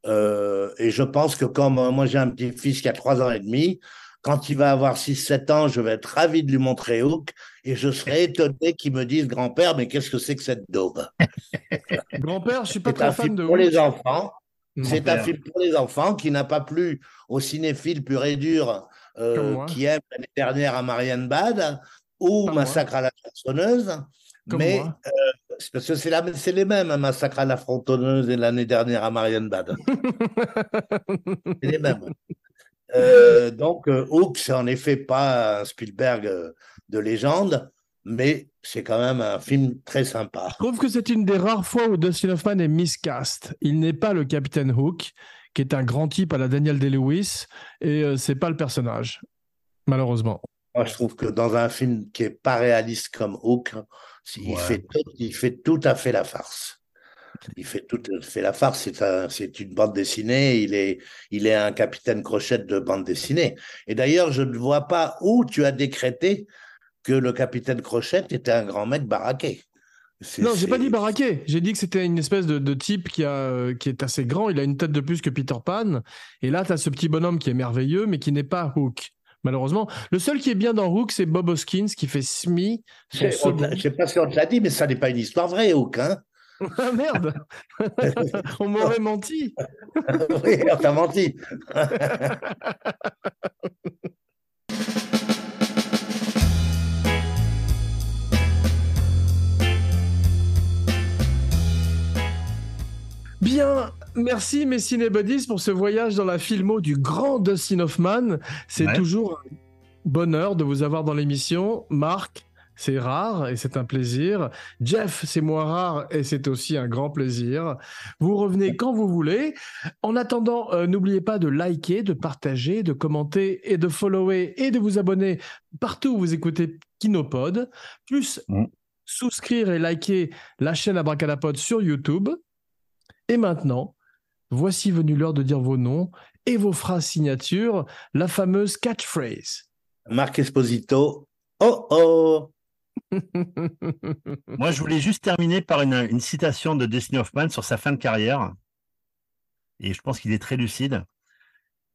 Euh, et je pense que comme euh, moi j'ai un petit-fils qui a 3 ans et demi, quand il va avoir 6-7 ans, je vais être ravi de lui montrer Hook et je serai étonné qu'il me dise grand-père, mais qu'est-ce que c'est que cette daube? Grand-père, je suis pas très fan de pour les enfants. C'est un film pour les enfants qui n'a pas plu aux cinéphiles pur et dur qui aiment l'année dernière à Marianne Bad ou Massacre à la tronçonneuse. mais euh, parce que c'est les mêmes, un Massacre à la frontonneuse et l'année dernière à Marianne Bad. c'est les mêmes. Euh, donc, euh, Hook, c'est en effet pas un Spielberg de légende, mais c'est quand même un film très sympa. Je trouve que c'est une des rares fois où Dustin Hoffman est miscast. Il n'est pas le capitaine Hook, qui est un grand type à la Daniel Day-Lewis, et c'est pas le personnage, malheureusement. Moi, je trouve que dans un film qui est pas réaliste comme Hook, il, fait tout, il fait tout à fait la farce. Il fait tout fait la farce. C'est une bande dessinée. Il est, il est un capitaine Crochette de bande dessinée. Et d'ailleurs, je ne vois pas où tu as décrété que le capitaine Crochette était un grand mec baraqué. Non, j'ai pas dit baraqué. J'ai dit que c'était une espèce de, de, type qui, a, qui est assez grand. Il a une tête de plus que Peter Pan. Et là, tu as ce petit bonhomme qui est merveilleux, mais qui n'est pas Hook malheureusement. Le seul qui est bien dans Hook, c'est Bob Hoskins qui fait Smee. Je ne sais pas si on te l'a dit, mais ça n'est pas une histoire vraie, Hook. Hein ah merde On m'aurait menti Oui, on t'a menti Bien, merci mes cinébuddies pour ce voyage dans la filmo du grand Dustin Hoffman. C'est toujours un bonheur de vous avoir dans l'émission. Marc, c'est rare et c'est un plaisir. Jeff, c'est moins rare et c'est aussi un grand plaisir. Vous revenez quand vous voulez. En attendant, euh, n'oubliez pas de liker, de partager, de commenter et de follower et de vous abonner partout où vous écoutez Kinopod. Plus souscrire et liker la chaîne Abracadapod sur YouTube. Et maintenant, voici venu l'heure de dire vos noms et vos phrases signatures, la fameuse catchphrase. Marc Esposito, oh oh Moi, je voulais juste terminer par une, citation de Dustin Hoffman sur sa fin de carrière. Et je pense qu'il est très lucide.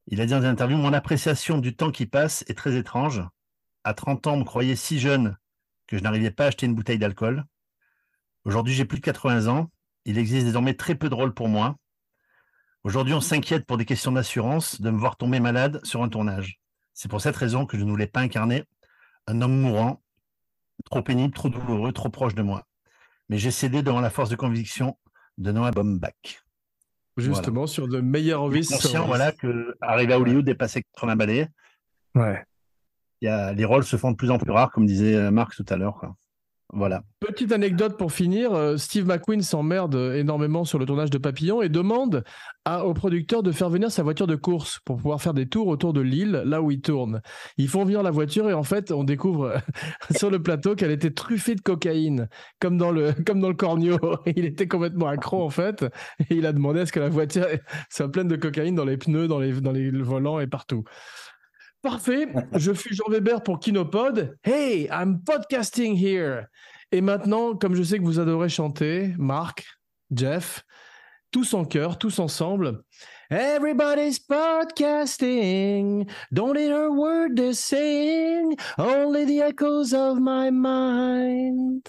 Il a dit dans une interview Mon appréciation du temps qui passe est très étrange. À 30 ans, on me croyait si jeune que je n'arrivais pas à acheter une bouteille d'alcool. Aujourd'hui, j'ai plus de 80 ans il existe désormais très peu de rôles pour moi. Aujourd'hui, on s'inquiète pour des questions d'assurance de me voir tomber malade sur un tournage. C'est pour cette raison que je ne voulais pas incarner un homme mourant, trop pénible, trop douloureux, trop proche de moi. Mais j'ai cédé devant la force de conviction de Noah Baumbach. Justement, sur de meilleurs vices. conscient, voilà, que arriver à Hollywood, dépasser 80 balais. Ouais. Il y a, les rôles se font de plus en plus rares, comme disait Marc tout à l'heure. Voilà. Petite anecdote pour finir, euh, Steve McQueen s'emmerde énormément sur le tournage de Papillon et demande au producteur de faire venir sa voiture de course pour pouvoir faire des tours autour de l'île, là où il tourne. Ils font venir la voiture et en fait, on découvre sur le plateau qu'elle était truffée de cocaïne, comme dans le, comme dans le Cornio. Il était complètement accro en fait et il a demandé à ce que la voiture soit pleine de cocaïne dans les pneus, dans les, dans les volants et partout. Parfait. Je suis Jean Weber pour Kinopod. Hey, I'm podcasting here. Et maintenant, comme je sais que vous adorez chanter, Marc, Jeff, tous en chœur, tous ensemble. Everybody's podcasting. Don't hear a word they're saying. Only the echoes of my mind.